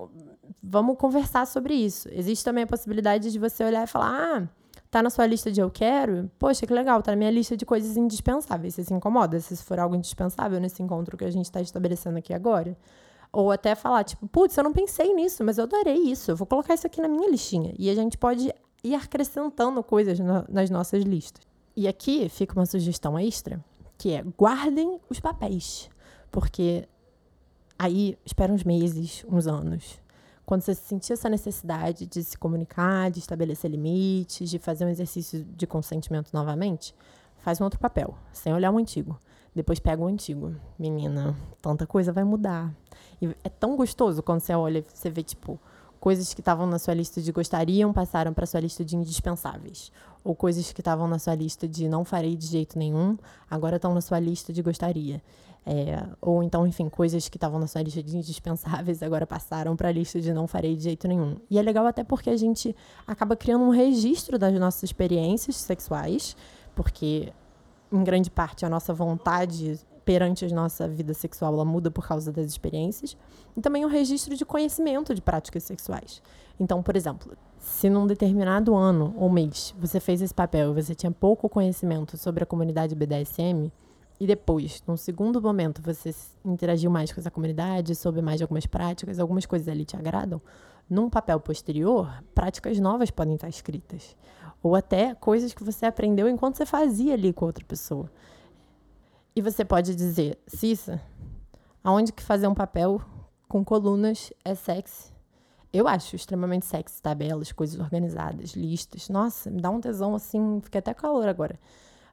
vamos conversar sobre isso. Existe também a possibilidade de você olhar e falar: "Ah, tá na sua lista de eu quero? Poxa, que legal, tá na minha lista de coisas indispensáveis. Você se incomoda se for algo indispensável nesse encontro que a gente está estabelecendo aqui agora?" Ou até falar, tipo, putz, eu não pensei nisso, mas eu adorei isso, eu vou colocar isso aqui na minha listinha. E a gente pode ir acrescentando coisas no, nas nossas listas. E aqui fica uma sugestão extra, que é guardem os papéis. Porque Aí, espera uns meses, uns anos. Quando você sentir essa necessidade de se comunicar, de estabelecer limites, de fazer um exercício de consentimento novamente, faz um outro papel, sem olhar o antigo. Depois pega o antigo. Menina, tanta coisa vai mudar. E é tão gostoso quando você olha você vê, tipo, coisas que estavam na sua lista de gostariam passaram para sua lista de indispensáveis. Ou coisas que estavam na sua lista de não farei de jeito nenhum, agora estão na sua lista de gostaria. É, ou então, enfim, coisas que estavam na sua lista de indispensáveis agora passaram para a lista de não farei de jeito nenhum. E é legal até porque a gente acaba criando um registro das nossas experiências sexuais, porque em grande parte a nossa vontade perante a nossa vida sexual ela muda por causa das experiências, e também um registro de conhecimento de práticas sexuais. Então, por exemplo, se num determinado ano ou mês você fez esse papel e você tinha pouco conhecimento sobre a comunidade BDSM, e depois, num segundo momento, você interagiu mais com essa comunidade, soube mais de algumas práticas, algumas coisas ali te agradam, num papel posterior, práticas novas podem estar escritas. Ou até coisas que você aprendeu enquanto você fazia ali com outra pessoa. E você pode dizer, Cissa, aonde que fazer um papel com colunas é sexy? Eu acho extremamente sexy, tabelas, coisas organizadas, listas. Nossa, me dá um tesão assim, fiquei até calor agora.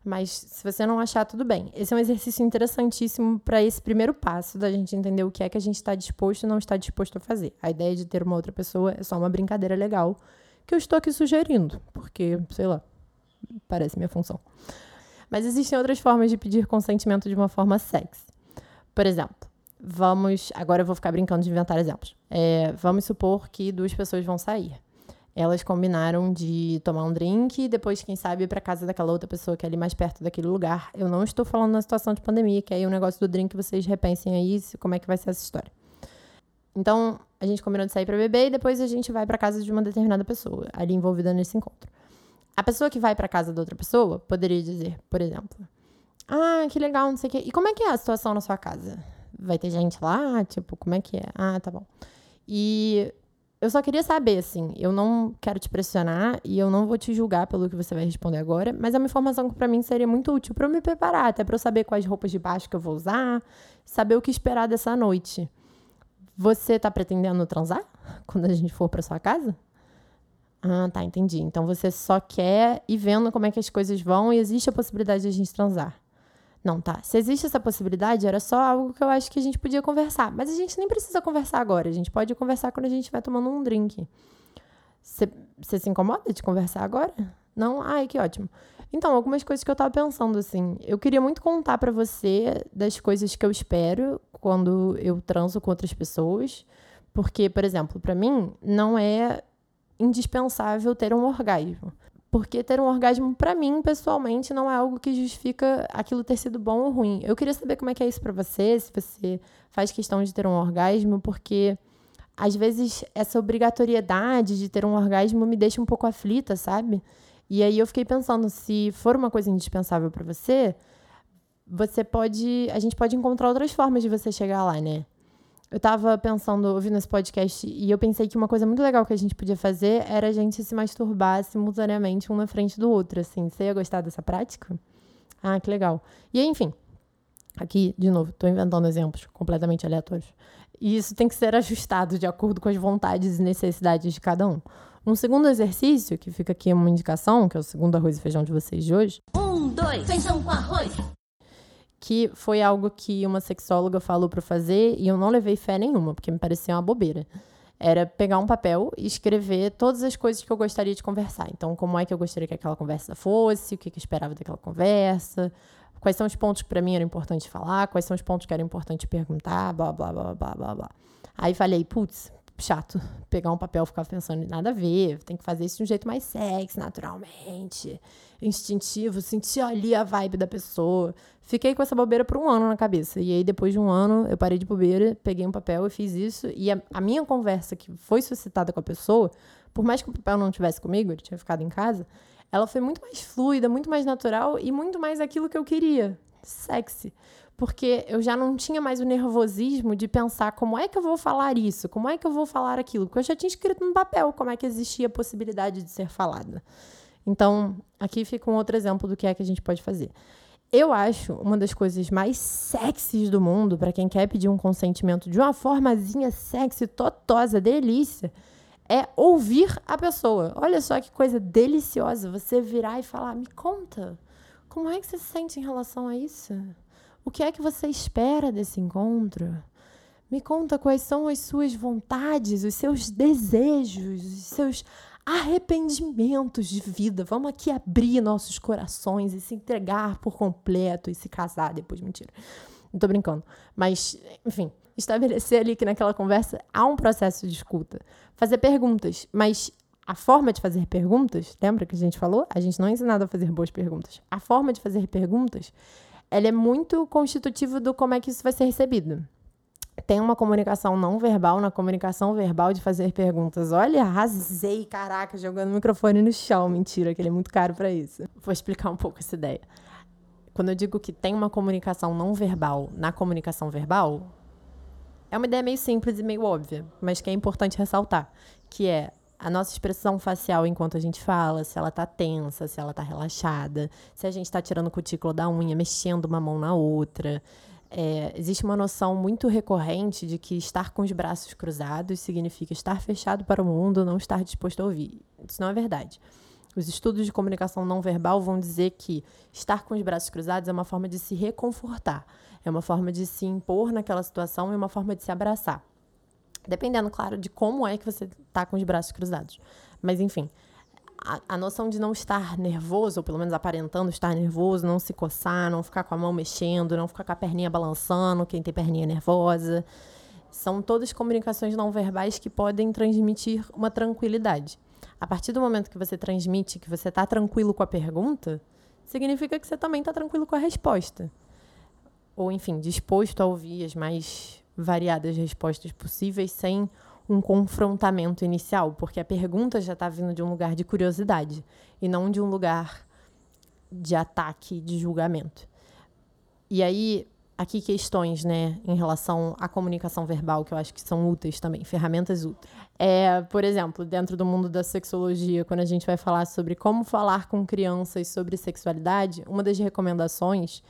Mas se você não achar, tudo bem. Esse é um exercício interessantíssimo para esse primeiro passo da gente entender o que é que a gente está disposto e não está disposto a fazer. A ideia de ter uma outra pessoa é só uma brincadeira legal que eu estou aqui sugerindo, porque, sei lá, parece minha função. Mas existem outras formas de pedir consentimento de uma forma sexy. Por exemplo, vamos. Agora eu vou ficar brincando de inventar exemplos. É, vamos supor que duas pessoas vão sair. Elas combinaram de tomar um drink e depois, quem sabe, ir pra casa daquela outra pessoa que é ali mais perto daquele lugar. Eu não estou falando na situação de pandemia, que aí o negócio do drink vocês repensem aí como é que vai ser essa história. Então, a gente combinou de sair para beber e depois a gente vai para casa de uma determinada pessoa, ali envolvida nesse encontro. A pessoa que vai para casa da outra pessoa poderia dizer, por exemplo: "Ah, que legal, não sei o quê. E como é que é a situação na sua casa? Vai ter gente lá? Tipo, como é que é? Ah, tá bom." E eu só queria saber, assim, eu não quero te pressionar e eu não vou te julgar pelo que você vai responder agora, mas é uma informação que para mim seria muito útil para eu me preparar, até para eu saber quais roupas de baixo que eu vou usar, saber o que esperar dessa noite. Você tá pretendendo transar quando a gente for para sua casa? Ah, tá, entendi. Então você só quer ir vendo como é que as coisas vão e existe a possibilidade de a gente transar. Não, tá. Se existe essa possibilidade, era só algo que eu acho que a gente podia conversar. Mas a gente nem precisa conversar agora. A gente pode conversar quando a gente vai tomando um drink. Você se incomoda de conversar agora? Não? Ai, que ótimo. Então, algumas coisas que eu tava pensando, assim. Eu queria muito contar para você das coisas que eu espero quando eu transo com outras pessoas. Porque, por exemplo, para mim, não é indispensável ter um orgasmo. Porque ter um orgasmo, para mim, pessoalmente, não é algo que justifica aquilo ter sido bom ou ruim. Eu queria saber como é que é isso para você, se você faz questão de ter um orgasmo, porque às vezes essa obrigatoriedade de ter um orgasmo me deixa um pouco aflita, sabe? E aí eu fiquei pensando, se for uma coisa indispensável para você, você pode, a gente pode encontrar outras formas de você chegar lá, né? Eu tava pensando, ouvindo esse podcast, e eu pensei que uma coisa muito legal que a gente podia fazer era a gente se masturbar simultaneamente um na frente do outro, assim. Você ia gostar dessa prática? Ah, que legal. E enfim, aqui, de novo, tô inventando exemplos completamente aleatórios. E isso tem que ser ajustado de acordo com as vontades e necessidades de cada um. Um segundo exercício, que fica aqui uma indicação, que é o segundo arroz e feijão de vocês de hoje. Um, dois, feijão com arroz. Que foi algo que uma sexóloga falou para fazer e eu não levei fé nenhuma, porque me parecia uma bobeira. Era pegar um papel e escrever todas as coisas que eu gostaria de conversar. Então, como é que eu gostaria que aquela conversa fosse, o que, que eu esperava daquela conversa, quais são os pontos que para mim era importante falar, quais são os pontos que era importante perguntar, blá, blá, blá, blá, blá, blá. Aí falei, putz, chato pegar um papel e ficar pensando em nada a ver. Tem que fazer isso de um jeito mais sexy, naturalmente, instintivo, sentir ali a vibe da pessoa. Fiquei com essa bobeira por um ano na cabeça. E aí, depois de um ano, eu parei de bobeira, peguei um papel e fiz isso. E a, a minha conversa que foi suscitada com a pessoa, por mais que o papel não tivesse comigo, ele tinha ficado em casa, ela foi muito mais fluida, muito mais natural e muito mais aquilo que eu queria. Sexy porque eu já não tinha mais o nervosismo de pensar como é que eu vou falar isso, como é que eu vou falar aquilo, porque eu já tinha escrito no papel como é que existia a possibilidade de ser falada. Então, aqui fica um outro exemplo do que é que a gente pode fazer. Eu acho uma das coisas mais sexys do mundo para quem quer pedir um consentimento de uma formazinha sexy, totosa, delícia, é ouvir a pessoa. Olha só que coisa deliciosa você virar e falar: "Me conta, como é que você se sente em relação a isso?" O que é que você espera desse encontro? Me conta quais são as suas vontades, os seus desejos, os seus arrependimentos de vida. Vamos aqui abrir nossos corações e se entregar por completo e se casar depois. Mentira. Não tô brincando. Mas, enfim, estabelecer ali que naquela conversa há um processo de escuta. Fazer perguntas, mas a forma de fazer perguntas, lembra que a gente falou? A gente não é ensinado a fazer boas perguntas. A forma de fazer perguntas ela é muito constitutiva do como é que isso vai ser recebido. Tem uma comunicação não verbal na comunicação verbal de fazer perguntas. Olha, arrasei, caraca, jogando o microfone no chão. Mentira, que ele é muito caro para isso. Vou explicar um pouco essa ideia. Quando eu digo que tem uma comunicação não verbal na comunicação verbal, é uma ideia meio simples e meio óbvia, mas que é importante ressaltar, que é a nossa expressão facial enquanto a gente fala, se ela tá tensa, se ela tá relaxada, se a gente tá tirando cutícula da unha, mexendo uma mão na outra. É, existe uma noção muito recorrente de que estar com os braços cruzados significa estar fechado para o mundo, não estar disposto a ouvir. Isso não é verdade. Os estudos de comunicação não verbal vão dizer que estar com os braços cruzados é uma forma de se reconfortar, é uma forma de se impor naquela situação e uma forma de se abraçar. Dependendo, claro, de como é que você tá com os braços cruzados. Mas, enfim, a, a, noção de não estar nervoso, ou pelo menos aparentando estar nervoso, não se coçar, não ficar com a mão mexendo, não ficar com a perninha balançando, quem tem perninha nervosa. São todas comunicações não verbais que podem transmitir uma tranquilidade. A partir do momento que você transmite que você está tranquilo com a pergunta, significa que você também está tranquilo com a resposta. Ou, enfim, disposto a ouvir as mais variadas respostas possíveis sem um confrontamento inicial, porque a pergunta já está vindo de um lugar de curiosidade e não de um lugar de ataque, de julgamento. E aí, aqui questões, né, em relação à comunicação verbal, que eu acho que são úteis também, ferramentas úteis. É, por exemplo, dentro do mundo da sexologia, quando a gente vai falar sobre como falar com crianças sobre sexualidade, uma das recomendações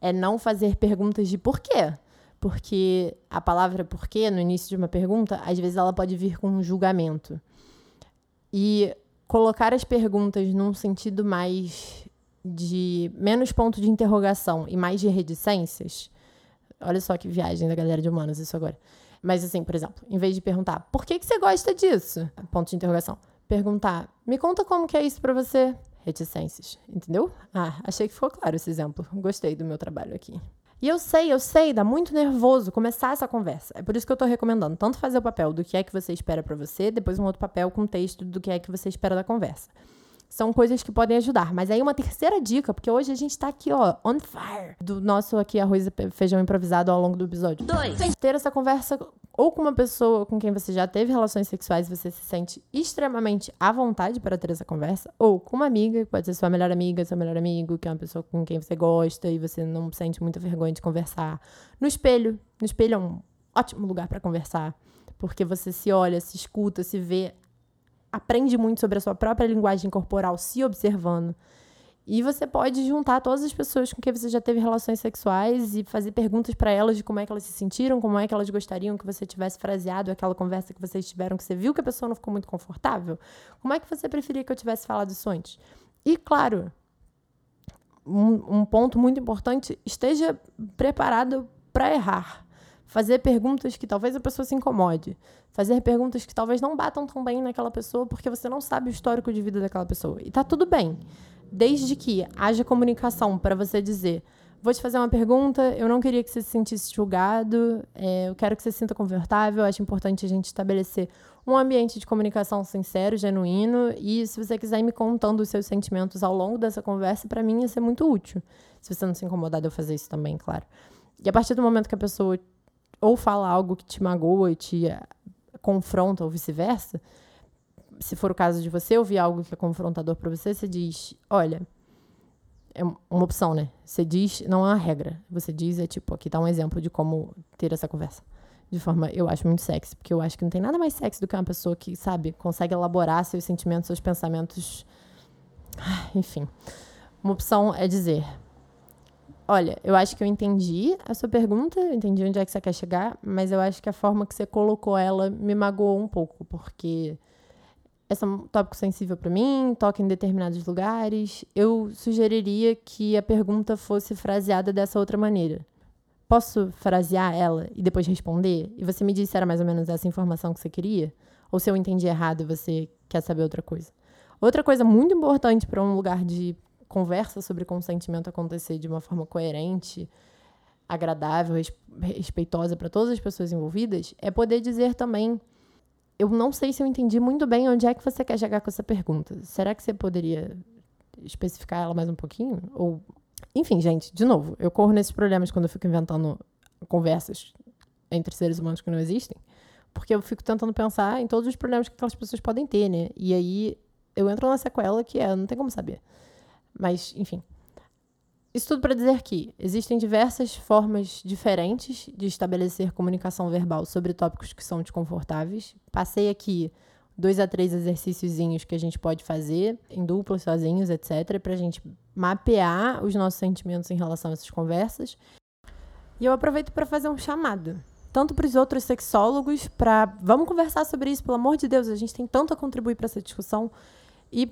é não fazer perguntas de porquê. Porque a palavra porquê, no início de uma pergunta, às vezes ela pode vir com um julgamento. E colocar as perguntas num sentido mais de menos ponto de interrogação e mais de reticências. Olha só que viagem da galera de humanos isso agora. Mas assim, por exemplo, em vez de perguntar, por que, que você gosta disso? Ponto de interrogação. Perguntar, me conta como que é isso para você? Reticências, entendeu? Ah, achei que ficou claro esse exemplo. Gostei do meu trabalho aqui. E eu sei, eu sei, dá muito nervoso começar essa conversa. É por isso que eu tô recomendando tanto fazer o papel do que é que você espera para você, depois um outro papel com texto do que é que você espera da conversa. São coisas que podem ajudar. Mas aí uma terceira dica, porque hoje a gente tá aqui, ó, on fire, do nosso aqui arroz e feijão improvisado ao longo do episódio. Dois. Ter essa conversa ou com uma pessoa com quem você já teve relações sexuais e você se sente extremamente à vontade para ter essa conversa, ou com uma amiga, pode ser sua melhor amiga, seu melhor amigo, que é uma pessoa com quem você gosta e você não sente muita vergonha de conversar. No espelho. No espelho é um ótimo lugar para conversar, porque você se olha, se escuta, se vê, aprende muito sobre a sua própria linguagem corporal se observando. E você pode juntar todas as pessoas com quem você já teve relações sexuais e fazer perguntas para elas de como é que elas se sentiram, como é que elas gostariam que você tivesse fraseado aquela conversa que vocês tiveram, que você viu que a pessoa não ficou muito confortável. Como é que você preferia que eu tivesse falado isso antes? E, claro, um, um ponto muito importante: esteja preparado para errar. Fazer perguntas que talvez a pessoa se incomode. Fazer perguntas que talvez não batam tão bem naquela pessoa porque você não sabe o histórico de vida daquela pessoa. E tá tudo bem desde que haja comunicação para você dizer: vou te fazer uma pergunta, eu não queria que você se sentisse julgado, é, eu quero que você se sinta confortável, acho importante a gente estabelecer um ambiente de comunicação sincero, genuíno, e se você quiser ir me contando os seus sentimentos ao longo dessa conversa, para mim ia ser muito útil. Se você não se incomodar de eu fazer isso também, claro. E a partir do momento que a pessoa ou fala algo que te magoa e te eh, confronta ou vice-versa, se for o caso de você ouvir algo que é confrontador para você, você diz: olha, é uma opção, né? Você diz, não é uma regra. Você diz, é tipo, aqui tá um exemplo de como ter essa conversa. De forma, eu acho muito sexy, porque eu acho que não tem nada mais sexy do que uma pessoa que, sabe, consegue elaborar seus sentimentos, seus pensamentos. Enfim. Uma opção é dizer: Olha, eu acho que eu entendi a sua pergunta, entendi onde é que você quer chegar, mas eu acho que a forma que você colocou ela me magoou um pouco, porque é um tópico sensível para mim, toca em determinados lugares. Eu sugeriria que a pergunta fosse fraseada dessa outra maneira. Posso frasear ela e depois responder? E você me disse se era mais ou menos essa informação que você queria? Ou se eu entendi errado e você quer saber outra coisa? Outra coisa muito importante para um lugar de conversa sobre consentimento acontecer de uma forma coerente, agradável, respeitosa para todas as pessoas envolvidas, é poder dizer também eu não sei se eu entendi muito bem onde é que você quer chegar com essa pergunta. Será que você poderia especificar ela mais um pouquinho? Ou, enfim, gente, de novo, eu corro nesses problemas quando eu fico inventando conversas entre seres humanos que não existem, porque eu fico tentando pensar em todos os problemas que aquelas pessoas podem ter, né? E aí eu entro na sequela que é, não tem como saber. Mas, enfim. Isso tudo para dizer que existem diversas formas diferentes de estabelecer comunicação verbal sobre tópicos que são desconfortáveis. Passei aqui dois a três exercíciozinhos que a gente pode fazer em dupla, sozinhos, etc, para a gente mapear os nossos sentimentos em relação a essas conversas. E eu aproveito para fazer um chamado, tanto para os outros sexólogos, para vamos conversar sobre isso, pelo amor de Deus, a gente tem tanto a contribuir para essa discussão. E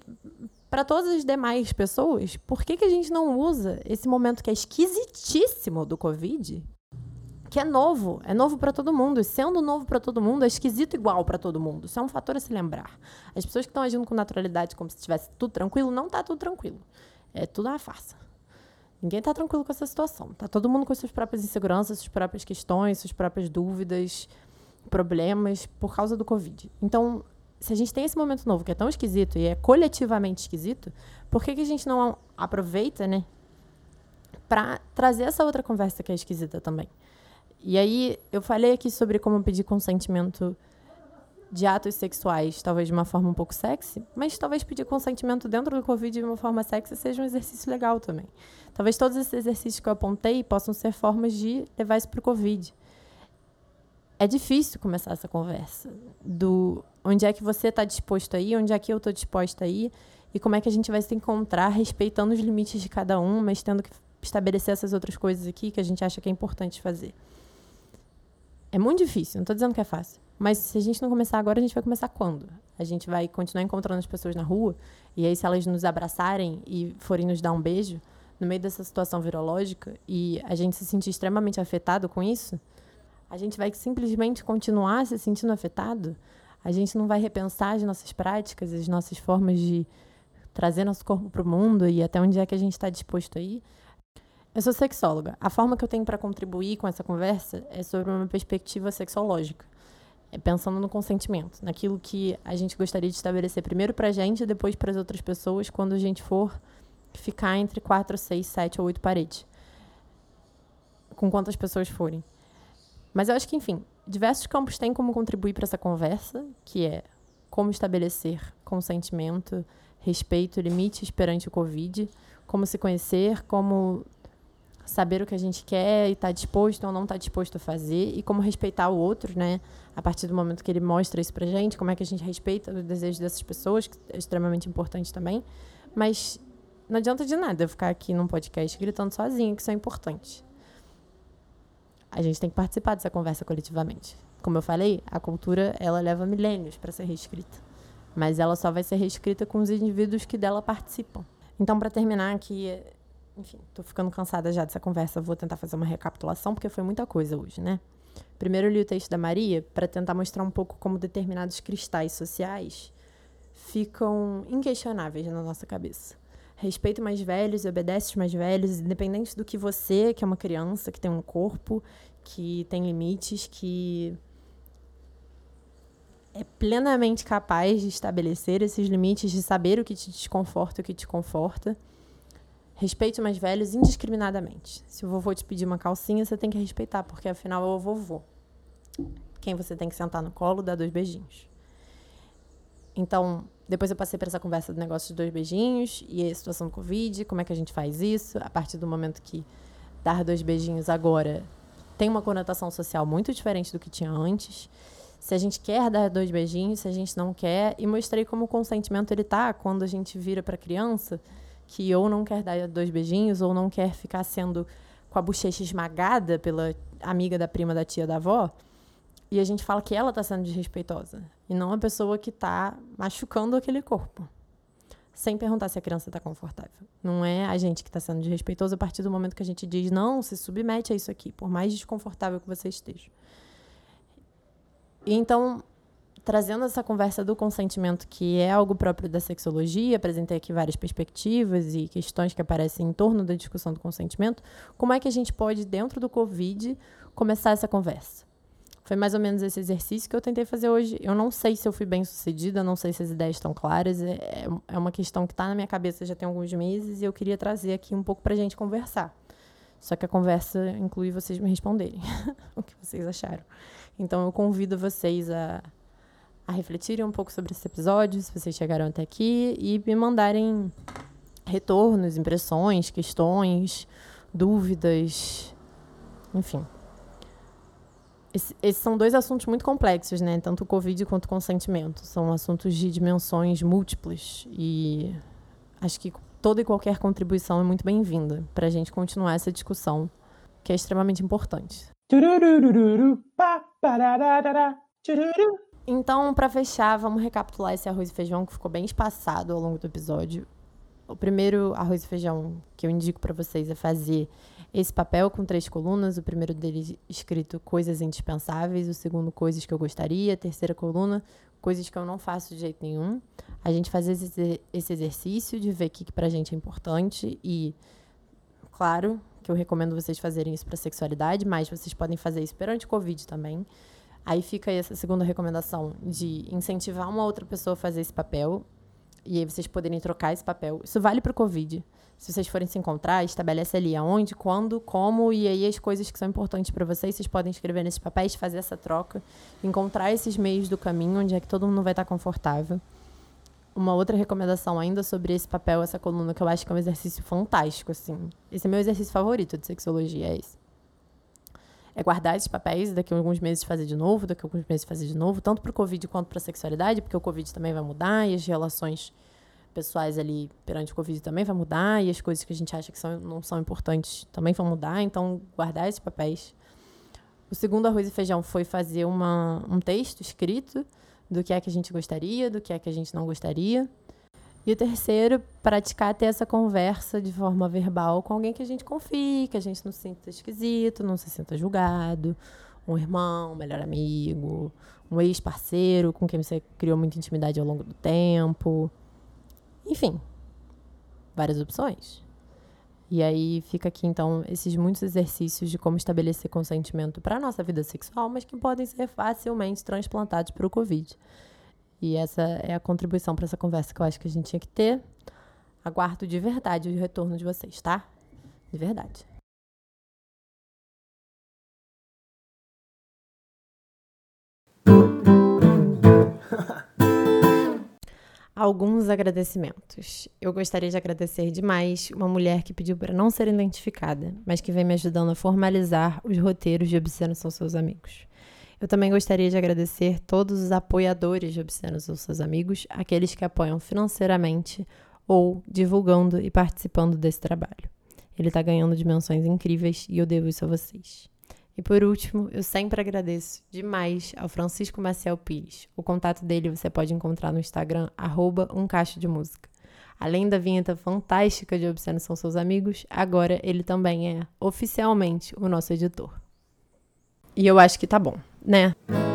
para todas as demais pessoas, por que, que a gente não usa esse momento que é esquisitíssimo do Covid que é novo, é novo para todo mundo. E sendo novo para todo mundo, é esquisito igual para todo mundo. Isso é um fator a se lembrar. As pessoas que estão agindo com naturalidade, como se estivesse tudo tranquilo, não está tudo tranquilo. É tudo uma farsa. Ninguém está tranquilo com essa situação. Tá todo mundo com suas próprias inseguranças, suas próprias questões, suas próprias dúvidas, problemas por causa do Covid. Então, se a gente tem esse momento novo que é tão esquisito e é coletivamente esquisito, por que, que a gente não aproveita, né, para trazer essa outra conversa que é esquisita também? E aí, eu falei aqui sobre como pedir consentimento de atos sexuais, talvez de uma forma um pouco sexy, mas talvez pedir consentimento dentro do Covid de uma forma sexy seja um exercício legal também. Talvez todos esses exercícios que eu apontei possam ser formas de levar isso para o Covid. É difícil começar essa conversa do onde é que você está disposto a ir, onde é que eu estou disposta a ir e como é que a gente vai se encontrar respeitando os limites de cada um, mas tendo que estabelecer essas outras coisas aqui que a gente acha que é importante fazer. É muito difícil, não estou dizendo que é fácil. Mas se a gente não começar agora, a gente vai começar quando? A gente vai continuar encontrando as pessoas na rua, e aí, se elas nos abraçarem e forem nos dar um beijo, no meio dessa situação virológica, e a gente se sentir extremamente afetado com isso, a gente vai simplesmente continuar se sentindo afetado? A gente não vai repensar as nossas práticas, as nossas formas de trazer nosso corpo para o mundo e até onde é que a gente está disposto a ir? Eu sou sexóloga. A forma que eu tenho para contribuir com essa conversa é sobre uma perspectiva sexológica. É pensando no consentimento, naquilo que a gente gostaria de estabelecer primeiro para a gente e depois para as outras pessoas quando a gente for ficar entre quatro, seis, sete ou oito paredes. Com quantas pessoas forem. Mas eu acho que, enfim, diversos campos têm como contribuir para essa conversa, que é como estabelecer consentimento, respeito, limites perante o Covid, como se conhecer, como saber o que a gente quer e estar tá disposto ou não estar tá disposto a fazer e como respeitar o outro, né? A partir do momento que ele mostra isso pra gente, como é que a gente respeita os desejos dessas pessoas, que é extremamente importante também. Mas não adianta de nada eu ficar aqui num podcast gritando sozinha que isso é importante. A gente tem que participar dessa conversa coletivamente. Como eu falei, a cultura ela leva milênios para ser reescrita, mas ela só vai ser reescrita com os indivíduos que dela participam. Então, para terminar aqui, enfim, tô ficando cansada já dessa conversa, vou tentar fazer uma recapitulação, porque foi muita coisa hoje, né? Primeiro li o texto da Maria para tentar mostrar um pouco como determinados cristais sociais ficam inquestionáveis na nossa cabeça. Respeita mais velhos, obedece os mais velhos, independente do que você, que é uma criança, que tem um corpo, que tem limites, que é plenamente capaz de estabelecer esses limites, de saber o que te desconforta e o que te conforta Respeite os mais velhos indiscriminadamente. Se o vovô te pedir uma calcinha, você tem que respeitar, porque afinal é o vovô. Quem você tem que sentar no colo, dá dois beijinhos. Então, depois eu passei por essa conversa do negócio de dois beijinhos e a situação do Covid, como é que a gente faz isso, a partir do momento que dar dois beijinhos agora tem uma conotação social muito diferente do que tinha antes. Se a gente quer dar dois beijinhos, se a gente não quer, e mostrei como o consentimento ele tá quando a gente vira para criança que ou não quer dar dois beijinhos ou não quer ficar sendo com a bochecha esmagada pela amiga da prima da tia da avó. E a gente fala que ela está sendo desrespeitosa e não a pessoa que está machucando aquele corpo. Sem perguntar se a criança está confortável. Não é a gente que está sendo desrespeitoso a partir do momento que a gente diz, não, se submete a isso aqui, por mais desconfortável que você esteja. E então, trazendo essa conversa do consentimento, que é algo próprio da sexologia, apresentei aqui várias perspectivas e questões que aparecem em torno da discussão do consentimento, como é que a gente pode, dentro do Covid, começar essa conversa? Foi mais ou menos esse exercício que eu tentei fazer hoje. Eu não sei se eu fui bem sucedida, não sei se as ideias estão claras. É, é uma questão que está na minha cabeça já tem alguns meses e eu queria trazer aqui um pouco para a gente conversar. Só que a conversa inclui vocês me responderem o que vocês acharam. Então eu convido vocês a a refletirem um pouco sobre esse episódio, se vocês chegaram até aqui, e me mandarem retornos, impressões, questões, dúvidas, enfim. Esse, esses são dois assuntos muito complexos, né? Tanto o Covid quanto o consentimento. São assuntos de dimensões múltiplas e acho que toda e qualquer contribuição é muito bem-vinda para a gente continuar essa discussão, que é extremamente importante. Então, para fechar, vamos recapitular esse arroz e feijão que ficou bem espaçado ao longo do episódio. O primeiro arroz e feijão que eu indico para vocês a fazer esse papel com três colunas, o primeiro deles escrito coisas indispensáveis, o segundo coisas que eu gostaria, a terceira coluna coisas que eu não faço de jeito nenhum. A gente faz esse, esse exercício de ver o que, que pra gente é importante e, claro, que eu recomendo vocês fazerem isso para sexualidade, mas vocês podem fazer isso perante o Covid também. Aí fica aí essa segunda recomendação de incentivar uma outra pessoa a fazer esse papel e aí vocês poderem trocar esse papel. Isso vale para o Covid. Se vocês forem se encontrar, estabelece ali aonde, quando, como e aí as coisas que são importantes para vocês, vocês podem escrever nesses papéis, fazer essa troca, encontrar esses meios do caminho onde é que todo mundo vai estar confortável. Uma outra recomendação ainda sobre esse papel, essa coluna, que eu acho que é um exercício fantástico, assim. Esse é meu exercício favorito de sexologia, é esse é guardar esses papéis e daqui a alguns meses fazer de novo, daqui a alguns meses fazer de novo, tanto para o Covid quanto para a sexualidade, porque o Covid também vai mudar e as relações pessoais ali perante o Covid também vai mudar e as coisas que a gente acha que são, não são importantes também vão mudar, então guardar esses papéis. O segundo arroz e feijão foi fazer uma, um texto escrito do que é que a gente gostaria, do que é que a gente não gostaria. E o terceiro, praticar ter essa conversa de forma verbal com alguém que a gente confie, que a gente não se sinta esquisito, não se sinta julgado. Um irmão, um melhor amigo, um ex-parceiro com quem você criou muita intimidade ao longo do tempo. Enfim, várias opções. E aí fica aqui então esses muitos exercícios de como estabelecer consentimento para a nossa vida sexual, mas que podem ser facilmente transplantados para o Covid. E essa é a contribuição para essa conversa que eu acho que a gente tinha que ter. Aguardo de verdade o retorno de vocês, tá? De verdade. Alguns agradecimentos. Eu gostaria de agradecer demais uma mulher que pediu para não ser identificada, mas que vem me ajudando a formalizar os roteiros de Obsceno São Seus Amigos. Eu também gostaria de agradecer todos os apoiadores de Obscenos ou seus amigos, aqueles que apoiam financeiramente ou divulgando e participando desse trabalho. Ele está ganhando dimensões incríveis e eu devo isso a vocês. E por último, eu sempre agradeço demais ao Francisco Maciel Pires. O contato dele você pode encontrar no Instagram, arroba um de música. Além da vinheta fantástica de Obscenos São Seus Amigos, agora ele também é, oficialmente, o nosso editor. E eu acho que tá bom, 呐。